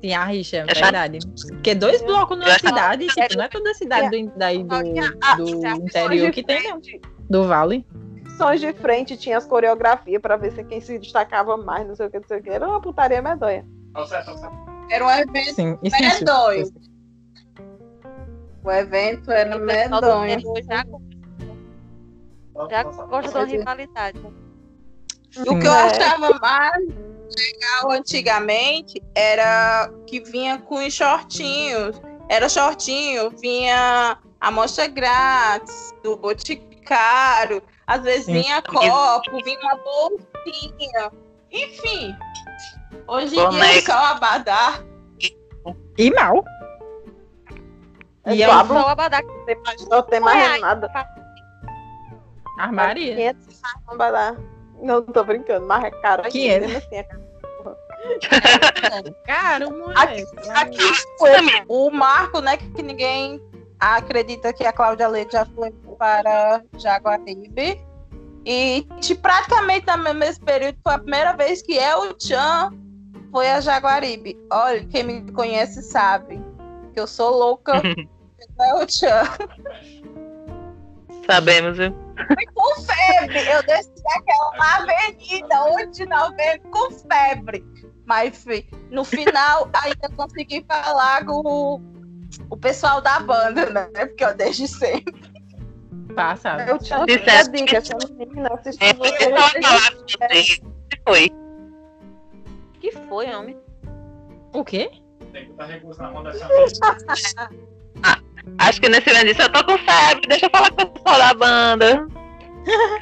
Sim, a rixa, já- verdade. Porque dois blocos numa cidade, tipo, não é toda cidade do, daí do, do tinha interior que tem, não. Do vale. Sons de frente, tinha as coreografias pra ver se quem se destacava mais, não sei o que, não sei o que. Era uma putaria medonha. Era um evento Sim, isso medonho. O evento era medonho. já, Tá, já gosta de uma rivalidade. O que eu É. achava mais legal antigamente era que vinha com os shortinhos. Era shortinho, vinha a amostra grátis do Boticário, às vezes Sim. vinha copo, vinha uma bolsinha. Enfim, hoje em dia é só abadá. E mal. É E a Só o abadá que Não tem mais, não tem mais Reais. nada. Armaria. 500 reais não vai dar. Não, tô brincando, mas é caro. ainda, 500. mesmo assim, é caro. Mulher. Aqui foi O Marco, né, que ninguém acredita que a Cláudia Leite já foi para Jaguaribe. E de praticamente no mesmo período foi a primeira vez que El Chan foi a Jaguaribe. Olha, quem me conhece sabe que eu sou louca pelo El Chan. Sabemos, viu? Com febre, eu desci daquela avenida 8 de novembro com febre. Mas no final ainda consegui falar com o, o pessoal da banda, né? Porque eu desde sempre. Passado. Eu tinha dica, que- essa menina assistiu É, você. você. Se foi. que foi, homem. O quê? Tem que botar recurso na mão dessa vez. Acho que nesse momento disse, eu tô com febre, deixa eu falar com o pessoal da banda.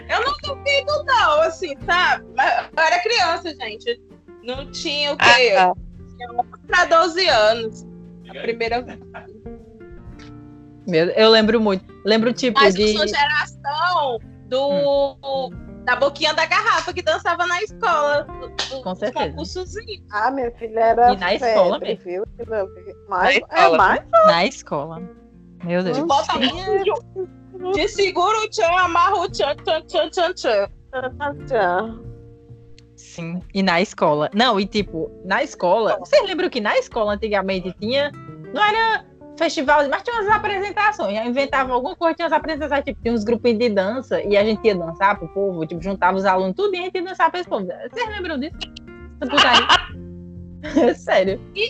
Eu não duvido, não, assim, sabe? Mas eu era criança, gente. Não tinha o Ah, quê? tá. Tinha 11 pra 12 anos. A primeira eu lembro muito. Lembro tipo Mas de. eu sou geração do. Da boquinha da garrafa que dançava na escola. Do, Com certeza. Ah, minha filha era E na escola febre, mesmo. viu? Mas, Na é escola. mais Na escola. Meu Deus. Bota muito. De segura o tchan, amarra o tchan, tchan, tchan, tchan, tchan. Sim. E na escola. Não, e tipo, na escola. Vocês lembram que na escola antigamente tinha. Não era festival, mas tinha umas apresentações. Já inventava alguma coisa, tinha umas apresentações, tipo, tinha uns grupinhos de dança e a gente ia dançar pro povo, tipo, juntava os alunos tudo e a gente ia dançar pra esse povo. Vocês lembram disso? Essa putaria. Sério. E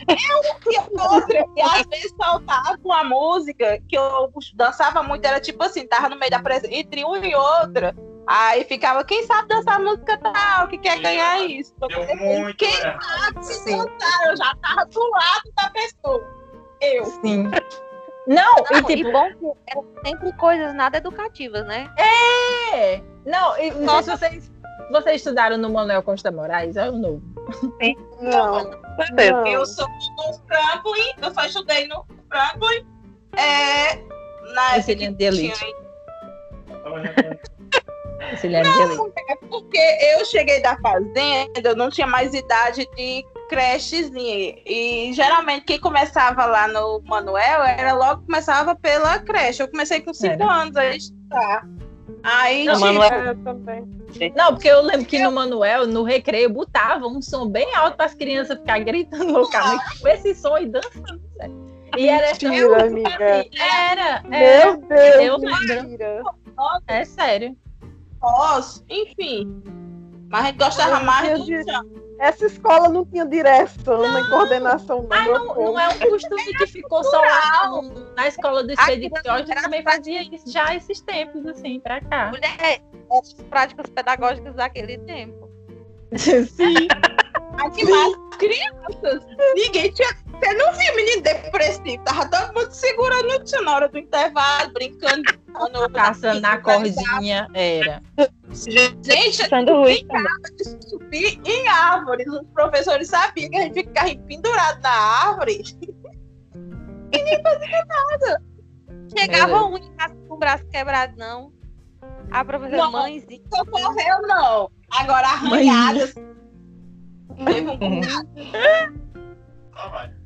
outra, e às vezes faltava uma música que eu dançava muito, era tipo assim, tava no meio da presa, entre uma e outra, Aí ficava, quem sabe dançar música tal, que quer ganhar isso. Deu muito Quem errado. sabe se cantar, eu já tava do lado da pessoa. Eu. Sim. Não, Não, e tipo, e bom que eram sempre coisas nada educativas, né? é. Não, e não sei se vocês, vocês estudaram no Manuel Costa Moraes, é o novo. Não, não. Eu sou no Franklin, eu só estudei no Franklin. É, na Excelente de elite. Jogando. Auxiliar de elite. É porque eu cheguei da fazenda, eu não tinha mais idade de crechezinha. E geralmente quem começava lá no Manuel era logo começava pela creche. Eu comecei com 5 Era. anos a estudar. Aí, Não, tipo, Manuel- É, também. Não, porque eu lembro que no Manuel, no recreio, botava um som bem alto para as crianças ficarem gritando loucamente com esse som e dançando. sério. E era Mentira, eu- amiga. Era, era. Meu Deus, eu lembro. mentira. É sério. pós, enfim. Mas a gente gostava mais do de-. Essa escola não tinha direção nem coordenação. Não, povo. não é um costume que ficou só lá na escola do criança Jorge, também fazia isso já esses tempos, assim, pra cá. Mulher, as práticas pedagógicas daquele tempo. Sim. Aqui mais crianças. Ninguém tinha. Você não viu menino depressivo. Tava todo mundo segurando o tio na hora do intervalo, brincando. Passando na cordinha, era. Gente, Sanduíche. de subir em árvores. Os professores sabiam que a gente ficava pendurado na árvore. Chegava um em casa com o braço quebrado, não. A professora Não. mãezinha. Não correu, não. Agora arranhadas. Teve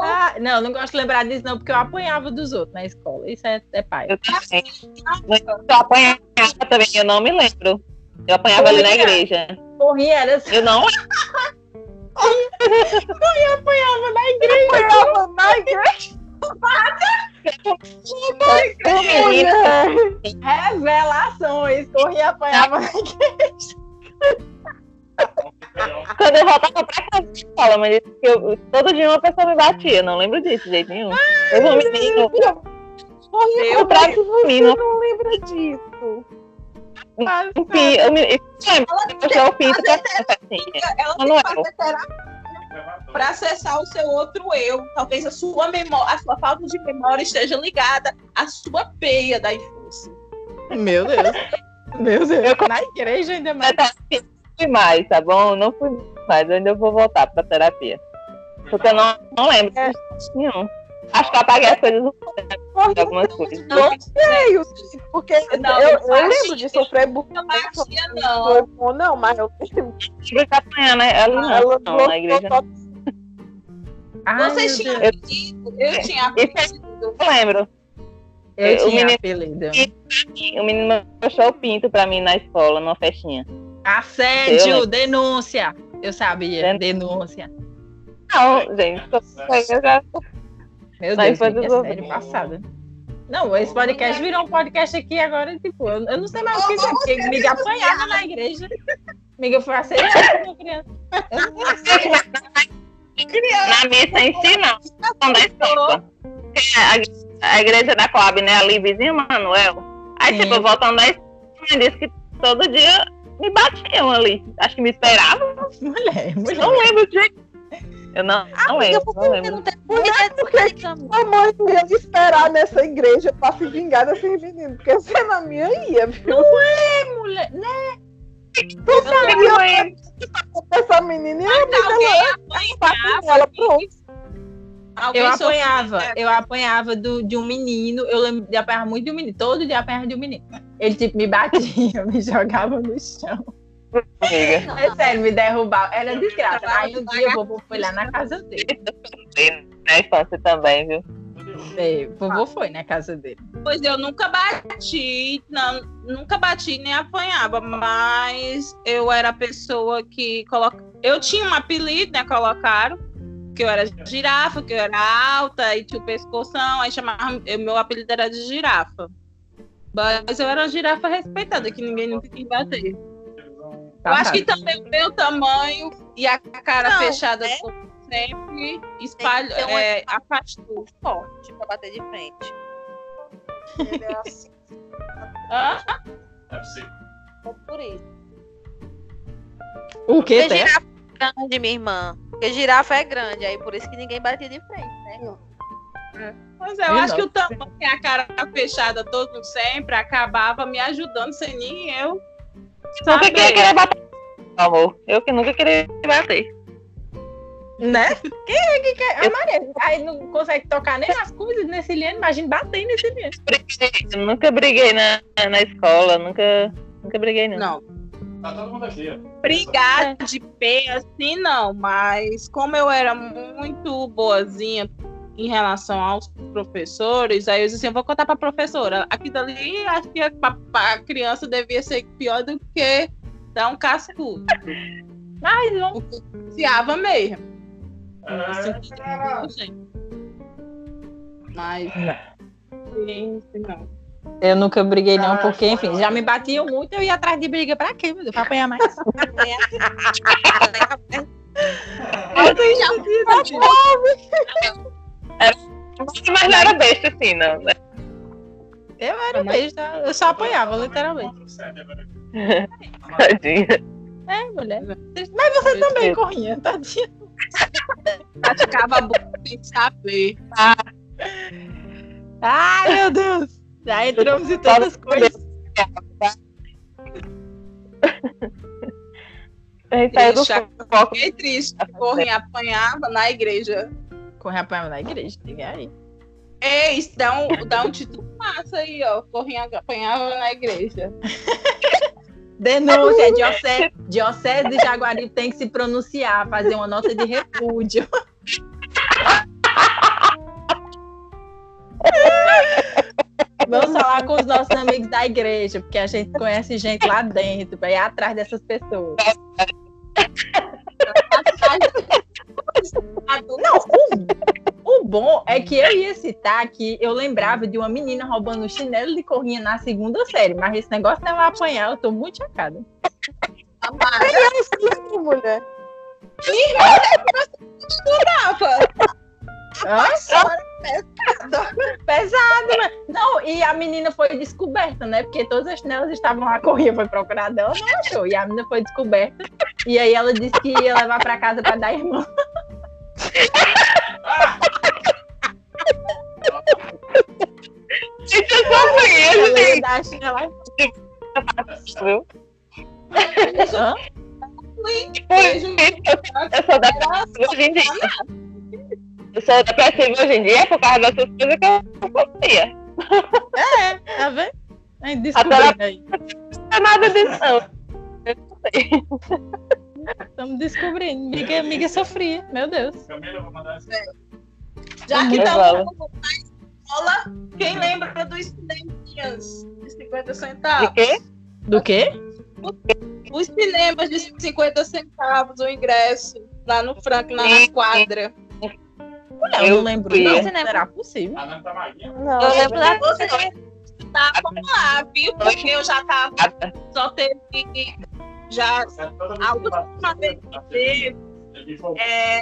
Ah, não, não gosto de lembrar disso, não, porque eu apanhava dos outros na escola. Isso é, é pai. Eu também. Eu apanhava também, eu não me lembro. Eu apanhava ali na igreja. Corria, era assim, Eu não apanhava na igreja. Apanhava na igreja. Revelações. Corria e apanhava na igreja. Quando eu voltava pra casa da escola, mas eu, todo dia uma pessoa me batia. Não lembro disso de jeito nenhum. Eu um menino. Eu como é que você não lembra disso? Enfim, eu me. Eu lembro. Eu pinto da festinha. Ela tem Manuel. que fazer terapia para acessar o seu outro eu. Talvez a sua memória, a sua falta de memória esteja ligada à sua peia da infância. Meu Deus. Meu Deus. Na igreja ainda mais. Eu fui mais, tá bom? Não fui mais. Eu ainda vou voltar pra terapia. Porque eu não, não lembro É. nenhum. Acho que eu apaguei as coisas de algumas coisas. Não, Feio, porque Não, eu, eu baixinha. lembro de sofrer bullying. não batia, Não não. não, mas eu lembro. De apanhar, né? Ela não, Ela não, na igreja não. Ai, Vocês tinham apelido? Eu tinha apelido. Eu lembro. Eu o tinha menino- apelido. O menino mostrou o pinto pra mim na escola, numa festinha. Assédio, Eu- denúncia. Eu sabia, Den- denúncia. Não, gente. Eu já... Meu Deus, que é dos sério passada. Não, esse podcast virou um podcast aqui agora, tipo, eu, eu não sei mais o que dizer, porque amiga apanhava na igreja. Amiga foi assediada como criança. Eu não sei. Na missa em si, não. Escola. A, a igreja da Coab, né? Ali, vizinho Manuel. Aí, Sim. tipo, voltando da escola, disse que todo dia me batiam ali. Acho que me esperavam. Mulher, mulher. Não lembro de jeito. Eu não, não lembro, Porque não você lembro. não tem Mulher, por que ideia de caminho. a mãe não ia me esperar nessa igreja pra se vingar desses meninos? Porque se na minha ia, viu? mulher. Tu sabia que essa menina ia me Alguém bater nela, pronto. Alguém Eu sofreu- apanhava, eu apanhava do, de um menino, eu lembro de apanhar muito de um menino, todo dia apanhava de um menino. Ele, tipo, me batia, me jogava no chão. Amiga. É sério, me derrubava. Era desgraça. Aí um dia o vovô foi lá na casa dele. Na infância também, viu? O vovô foi na casa dele. Pois eu nunca bati, não, nunca bati nem apanhava, mas eu era a pessoa que coloca. Eu tinha um apelido, né? Colocaram, que eu era girafa, que eu era alta e tinha o pescoção, aí chamava. eu- Meu apelido era de girafa. Mas eu era uma girafa respeitada, que ninguém nunca quis bater. Eu acho que também o meu tamanho e a cara Não, fechada, né? como sempre, espalho, Tem uma- é, afastou. forte pra bater de frente. Hã? É possível. Por isso. O que, Té? girafa é grande, minha irmã. Porque girafa é grande, aí por isso que ninguém batia de frente, né? É, eu Ih, acho que não. o tamanho e a cara fechada todo sempre acabava me ajudando sem nem eu. Nunca saber. queria querer bater, amor. Eu que nunca queria bater. Né? Quem é que quer? A Maria. Aí não consegue tocar nem as coisas nesse liano. Imagina bater nesse liano. Nunca briguei na, na escola, nunca, nunca briguei, não. Não, Tá todo mundo aqui, brigar de pé assim não, mas como eu era muito boazinha em relação aos professores, aí eu disse assim, eu vou contar pra professora. Aqui dali, acho que a, a criança devia ser pior do que dar um cascudo. Mas vamos. Ciava mesmo. É, Mas. Sim, sim, não. Eu nunca briguei, não, porque, enfim, já me batiam muito, eu ia atrás de briga pra quê, meu Deus? Pra apanhar mais. Mas não era besta assim, não. né? Eu era besta, eu só apanhava, literalmente. Tadinha. É, mulher. Mas você também, corrinha, tadinha. Praticava bullying sem saber. Ai, meu Deus. Já entramos em tantas coisas. A gente saiu foco. Fiquei triste. Corre apanhava na igreja. Correr apanhava na igreja, diga aí. Ei, isso dá um, dá um título massa aí, ó. Corrinha apanhava na igreja. Denúncia, diocese, diocese de Jaguaribe tem que se pronunciar, fazer uma nota de repúdio. Vamos falar com os nossos amigos da igreja, porque a gente conhece gente lá dentro, ir atrás dessas pessoas. Não, o, o bom é que eu ia citar que eu lembrava de uma menina roubando um chinelo de corrinha na segunda série, mas esse negócio dela apanhar, eu tô muito chocada. Sim, mulher. Nossa, pesado, né? Não, e a menina foi descoberta, né? Porque todas as chinelas estavam lá, corria, foi procurar dela, não achou. E a menina foi descoberta. E aí ela disse que ia levar pra casa pra dar irmã. Gente, eu só conheço, gente. dar a chinela. Hã? Eu em dia. Eu sou depressiva hoje em dia por causa dessas coisas que eu não fazia. Tá vendo? Aí descobrindo aí. Não é nada disso, não. Eu não sei. Estamos descobrindo. Amiga, amiga sofria, meu Deus. Camila, eu vou mandar esse. Já que estamos na escola, quem lembra dos cineminhas de 50 De centavos? quê? Do quê? Os cinemas de 50 centavos o ingresso, lá no lá na quadra. Mulher, eu Eu não lembro, não. Cinema. Será possível? Tá. Não, Eu lembro da Você tava lá, viu? Porque eu já tava, só teve, já Toda a última vez que teve, é,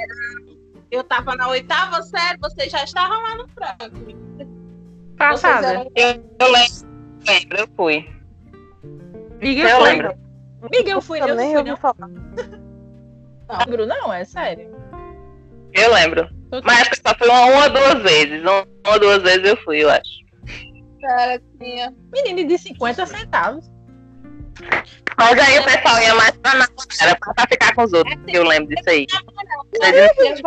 eu tava na oitava série, vocês já estavam lá no. Vocês Passada. eram Eu, eu lembro, lembro, eu fui. Amiga, Eu foi. lembro. Amiga, eu fui, eu não nem fui, ouvi não. falar. lembro, não, é sério. Eu lembro. Tô- Mas acho que só foi uma, uma ou duas vezes. Uma ou duas vezes eu fui, eu acho. Cara, tinha. Menina de 50 centavos. Mas aí o pessoal ia mais pra namorar, era pra ficar com os outros. Eu lembro disso aí. De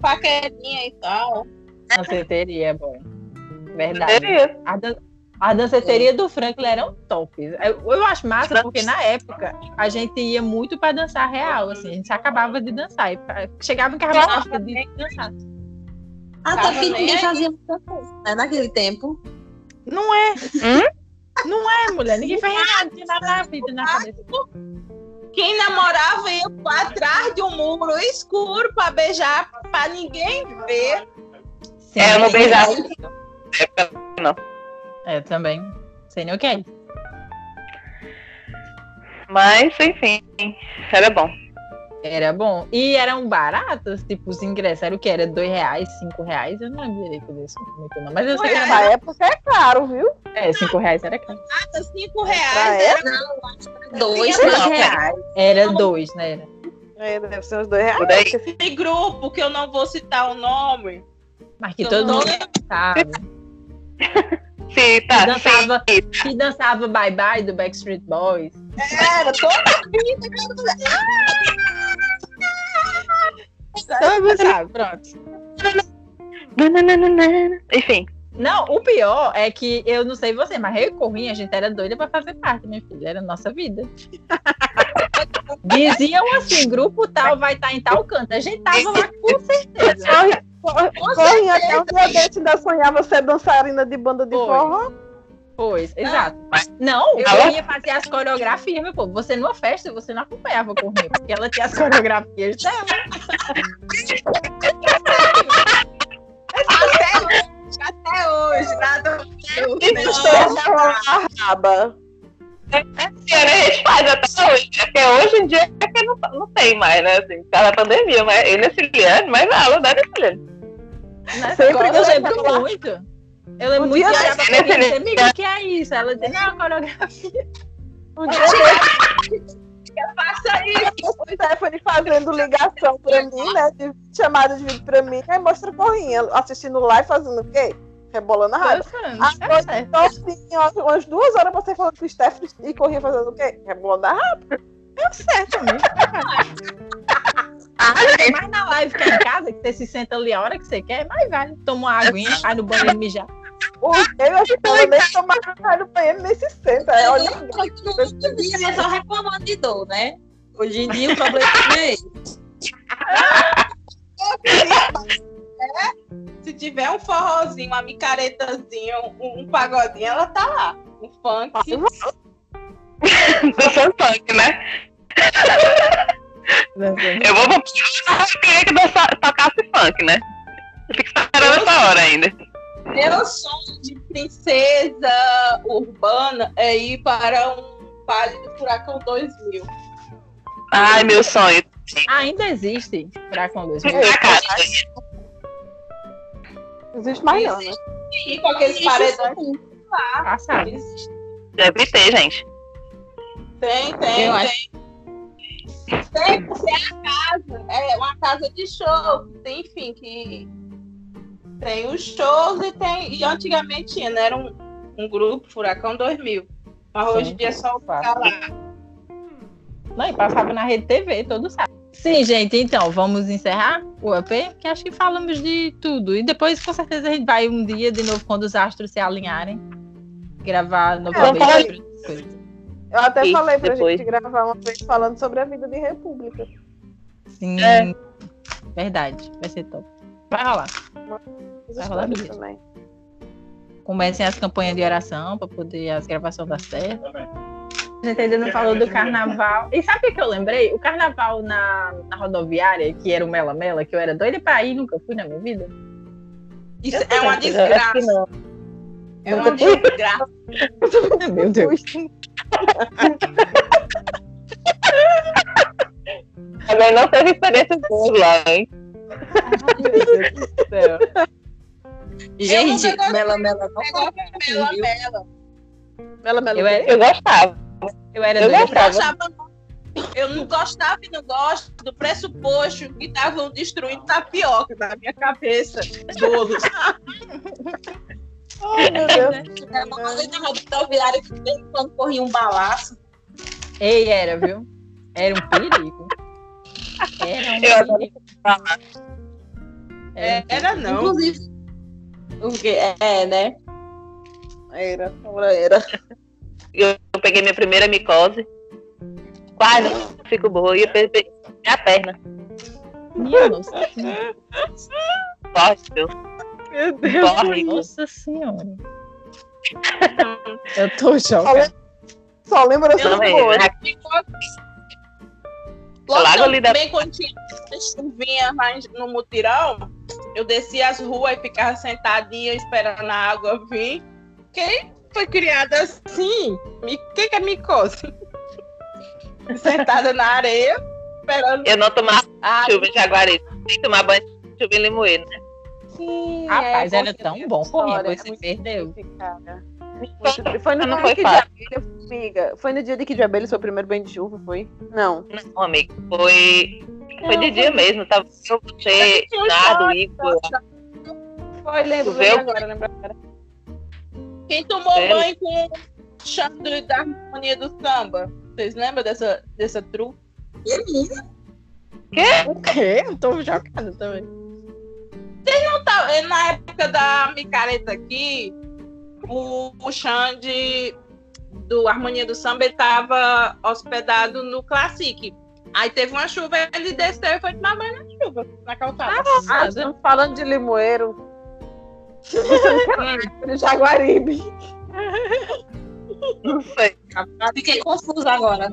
paquerinha e tal. Danceteria é bom. Verdade. Seria. A, dan a danceteria do Franklin eram tops. Eu, eu acho massa porque na época a gente ia muito pra dançar real, assim. A gente acabava de dançar. E pra- chegava em carnaval de dançar. Até que nem ninguém aí. fazia muita coisa, né? Naquele tempo. Não é. Hum? Não é, mulher. Ninguém faz nada, nada na vida na cabeça. Quem namorava ia pra atrás de um muro escuro pra beijar, pra ninguém ver. Sim, É, eu não beijava. época, não. É, também. Sei nem o que é. Mas, enfim, era bom. Era bom. E eram baratos, tipo, os ingressos. Era o que? Era dois reais, cinco reais? Eu não lembro direito disso. muito não. Mas eu sei que era Na época é caro, viu? É, cinco reais era caro. Ah, cinco reais. ela? Era Dois, Dois não. reais. Era dois, né? Era. É, deve ser uns dois reais. Por aí. porque Tem grupo que eu não vou citar o nome. Mas que todo mundo sabe. Sim, Que tá. dançava, Sim. que dançava Bye Bye do Backstreet Boys. Era toda Todo mundo sabe, pronto. Nananana. Enfim. Não, o pior é que eu não sei você, mas eu e Corrinha, a gente era doida pra fazer parte, minha filha. Era a nossa vida. Diziam assim, grupo tal vai estar em tal canto. A gente tava lá com certeza. Corre até um dia desse ainda sonhava ser dançarina de banda de Foi. forró. Pois, exato. Não, eu Ela- ia fazer as coreografias, meu povo. Você numa festa, você não acompanhava a Corrinha, porque ela tinha as coreografias dela. até hoje, nada. A raba. Sim, a gente faz até hoje. É porque hoje em dia é que não, não tem mais, né? Assim, por causa da pandemia, mas ele é ciliano, mas ela, né, Ciliano? Nessa Sempre escola, que eu lembro muito. Eu lembro Um muito que e né, dizia, amiga, o que é isso? Ela dizia, não, coreografia. Um dia Faça isso. o Stephanie fazendo ligação pra mim, né? De chamada de vídeo pra mim. Aí mostra a corrinha assistindo live fazendo o quê? Rebolando a raiva. Ah, tá. Então, assim, umas duas horas você falando com o Stephanie e corria fazendo o quê? Rebolando a raiva. certo, amigo. Ah, gente. Mas na live que é em casa, que você se senta ali a hora que você quer, mas vale. Toma uma aguinha, vai no banheiro mijar. O eu acho que ela nem tomar vai no banheiro nem se senta. É, olha, Todo dia é só reclamando de dor, né? Hoje em dia o problema é esse. Se tiver um forrozinho, uma micaretazinha, um, um pagodinho, ela tá lá. Um funk. Do funk, né? Eu vou, queria que dança, tocasse funk, né? Eu fico esperando essa hora ainda. Meu sonho de princesa urbana é ir para um baile do Furacão 2000. Ai, meu sonho. Ainda existe Furacão 2000. Na casa. não existe mais não, né? E com aqueles paredões lá. Passado. Existe. Deve ter, gente. Tem, tem, Eu tem. Tem, porque é a casa. É uma casa de show. Tem, enfim, que tem os shows e tem. E antigamente tinha, né? Era um, um grupo, Furacão 2000. Mas hoje em dia é só o lá. Não, e passava na rede TV, todo sábado. Sim, gente, então, vamos encerrar o EP, que acho que falamos de tudo. E depois, com certeza, a gente vai um dia, de novo, quando os astros se alinharem, gravar novamente. falar outras coisas. Eu até E falei pra depois? gente gravar uma vez falando sobre a vida de república. Sim, É. verdade, vai ser top. Vai rolar. Vai rolar mesmo. também. Comecem as campanhas de oração para poder as gravações dar certo. Também. A gente ainda não falou do carnaval. E sabe o que eu lembrei? O carnaval na, na rodoviária, que era o Mela Mela, que eu era doida pra ir, nunca fui na minha vida. Isso é uma desgraça. não. É uma desgraça. Meu Deus. Agora não teve experiência boa lá, hein? Meu Deus do céu. Gente, Mela Mela não foi Mela, mela. Mela, mela, Eu era, Eu gostava. eu era Eu gostava. gostava, eu não gostava e não gosto do pressuposto que estavam destruindo tapioca na minha cabeça. Bolos. Ai, meu Deus. Era uma coisa na rodoviária que de vez em quando corria um balaço. Ei, era, viu? Era um perigo. Era um Eu adoro perigo. Era perigo. era não. Inclusive. O quê? É, né? Era, era. Eu, eu peguei minha primeira micose. Quase fico boa. E eu perdi minha perna. Minha nossa, Sorte, Deus. Meu Deus. Corre. Nossa senhora. Eu tô chocada. Só lembranças Também. boas. Logo Lago ali da- também quando tinha chuvinha mais no mutirão, eu descia as ruas e ficava sentadinha esperando a água vir. Quem foi criada assim? Me- Quem que é micose? Sentada na areia, esperando. Eu não tomava chuva em Jaguaribe. Tem que tomar banho de chuva em Limoeiro, né? Sim, Rapaz, é, era tão bom, pois é você perdeu. Muito- Foi no Não dia foi que de abelha, amiga. Foi no dia de que de abelha foi o primeiro banho de chuva, foi? Não. Não, amigo. Foi, foi de dia mesmo. Tava eu, você, Nado, Igor. Foi, lembro, lembro agora, lembro agora. Quem tomou Sério? banho com o chá do- da harmonia do samba? Vocês lembram dessa, dessa trupe? O quê? Eu tô chocada também. Não tá- é, Na época da micareta aqui, o, o Xande do Harmonia do Samba ele tava hospedado no Classic. Aí teve uma chuva, ele desceu e foi tomar banho na chuva, na calçada. Ah, estamos falando de limoeiro. de Jaguaribe. Não sei. Fiquei confusa agora.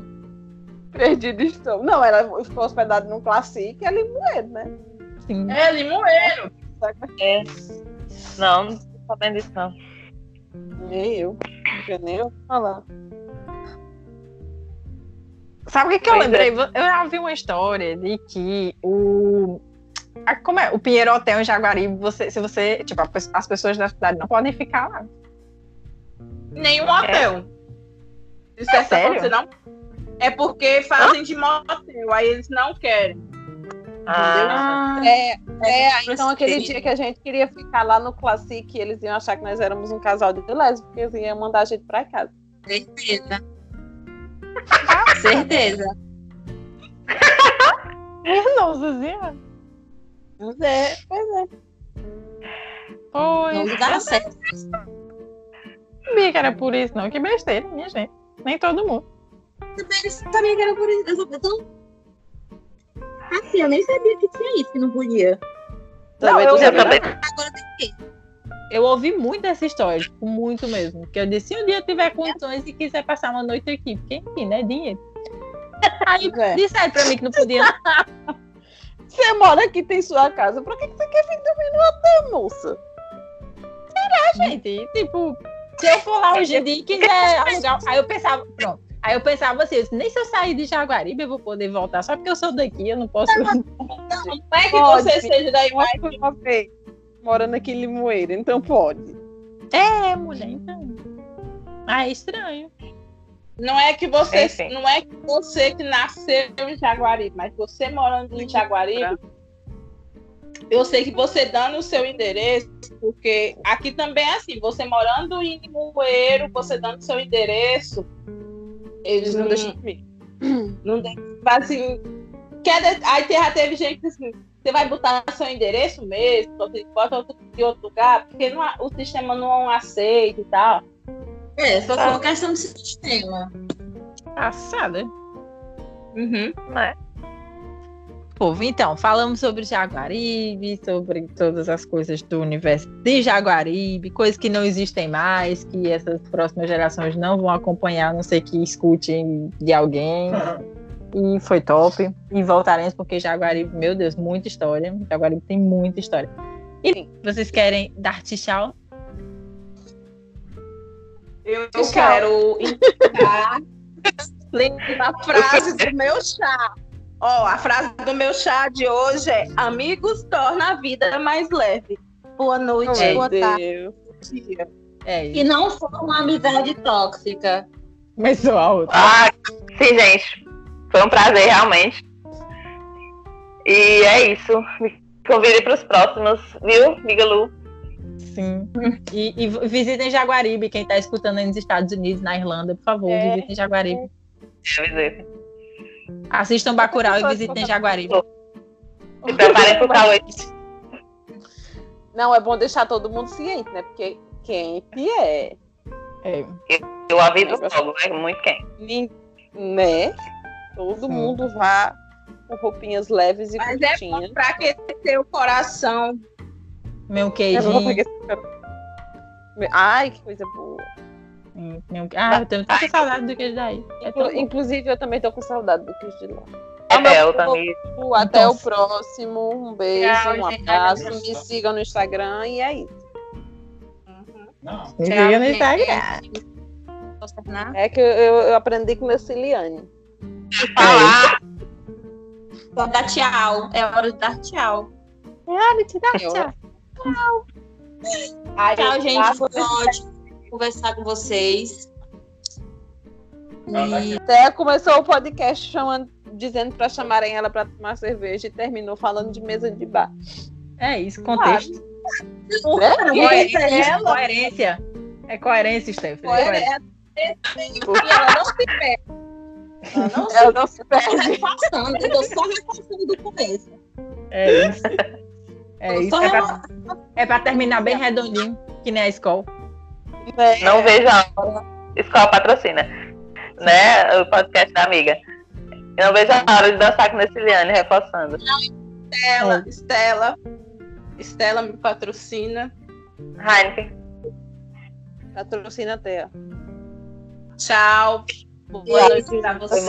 Perdido estou. Não, ela ficou hospedada num Classic, é limoeiro, né? Sim. É, limoeiro. É. Não, não tô sabendo disso, não. Nem eu. Não tinha nem eu falar. Sabe o que, que eu é. lembrei? Eu já vi uma história de que o. a- como é? O Pinheiro Hotel em Jaguaribe, você, se você. Tipo, as pessoas da cidade não podem ficar lá. Nenhum hotel. De certa sério? forma, você não. É porque fazem de motel, aí eles não querem. Ah, É, é, então aquele dia que a gente queria ficar lá no Classic, eles iam achar que nós éramos um casal de lésbicos, eles iam mandar a gente pra casa. Certeza. Certeza. Nossa senhora. Pois é, pois é. Não Pois. dá certo. não sabia que era por isso, não. Que besteira, minha gente. Nem todo mundo. Também sabia que era por isso. Eu tão... Assim, eu nem sabia que tinha isso, que não podia. Também eu- tu eu sabia, também. Agora tem que Eu ouvi muito essa história, tipo, muito mesmo. Que eu disse, se um dia tiver condições e quiser passar uma noite aqui, porque enfim, né? Dinheiro. Aí É. disseram pra mim que não podia. Você mora aqui, tem sua casa. Pra que você quer vir dormir no hotel, moça? gente. Tipo, se eu for lá hoje em dia e quiser alugar. Aí eu pensava, pronto. Aí eu pensava assim, eu disse, nem se eu sair de Jaguaribe eu vou poder voltar. Só porque eu sou daqui, eu não posso. Não é que Pode. você seja daí, mas Foi uma vez. Morando aqui em Limoeiro, então pode. É, mulher, então. Ah, é estranho. não é que você, Enfim. não é que você que nasceu em Jaguaribe, mas você morando em Jaguaribe, eu sei que você dando o seu endereço, porque aqui também é assim, você morando em Limoeiro, você dando o seu endereço, eles não deixam dormir. Não tem, assim, quer aí já teve gente que assim, você vai botar seu endereço mesmo, ou você bota outro, de outro lugar, porque não, o sistema não aceita e tal. É, só uma questão de sistema. Passada. Uhum. né? Povo, então, falamos sobre Jaguaribe, sobre todas as coisas do universo de Jaguaribe, coisas que não existem mais, que essas próximas gerações não vão acompanhar, a não sei que escutem de alguém. E foi top. E voltaremos, porque Jaguaribe, meu Deus, muita história. Jaguaribe tem muita história. E vocês querem dar tchau? Eu, Tchau. quero indicar a frase do meu chá. Ó, a frase do meu chá de hoje é: Amigos torna a vida mais leve. Boa noite, É. boa tarde. Deus. dia. É E isso. não for uma amizade tóxica. Começou a outra. Ah, sim, gente. Foi um prazer, realmente. E é isso. Me convide para os próximos, viu, Miga Lu? Sim. E, e visitem Jaguaribe, quem está escutando aí nos Estados Unidos, na Irlanda, por favor, É. visitem Jaguaribe. Avisei. Assistam Bacurau e visitem Jaguaribe. Se preparem para o calor. Não, é bom deixar todo mundo ciente, né? Porque quente é. É. Eu aviso logo, é muito quente. Né? Todo Sim. mundo vá com roupinhas leves e Mas é curtinhas. bom pra aquecer o coração. Meu É queijinho. Ai, que coisa boa. Meu- Ah, eu tenho tanta saudade do queijo daí. É tão. Inclusive, eu também tô com saudade do queijo de lá. É, eu também. Até Então, o próximo. Um beijo, Tchau, um gente. abraço. Me sigam no Instagram e é isso. Não. Me siga no Instagram. Posso terminar? É que eu, eu- aprendi com a Ciliane. Falar. Pra dar tchau. É hora de dar tchau. É hora de dar tchau. Ai, Tchau, eu gente. Foi ótimo conversar com vocês. E Até começou o podcast chamando, dizendo para chamarem ela para tomar cerveja e terminou falando de mesa de bar. É isso, contexto. Coerência, Coerência, ela- coerência. É coerência, Stephanie. coerência. E ela não se perde. Ela não se Ela não se perde. repassando, eu tô só repassando do começo. É isso. É isso. só É pra, é pra terminar bem redondinho, que nem a escola. Não vejo a hora. Escola patrocina. Né? O podcast da amiga. Eu não vejo a hora de dançar com a Ciliane, reforçando. Estela, Estela. Estela me patrocina. Heineken. Patrocina até. Tchau. Boa noite pra você.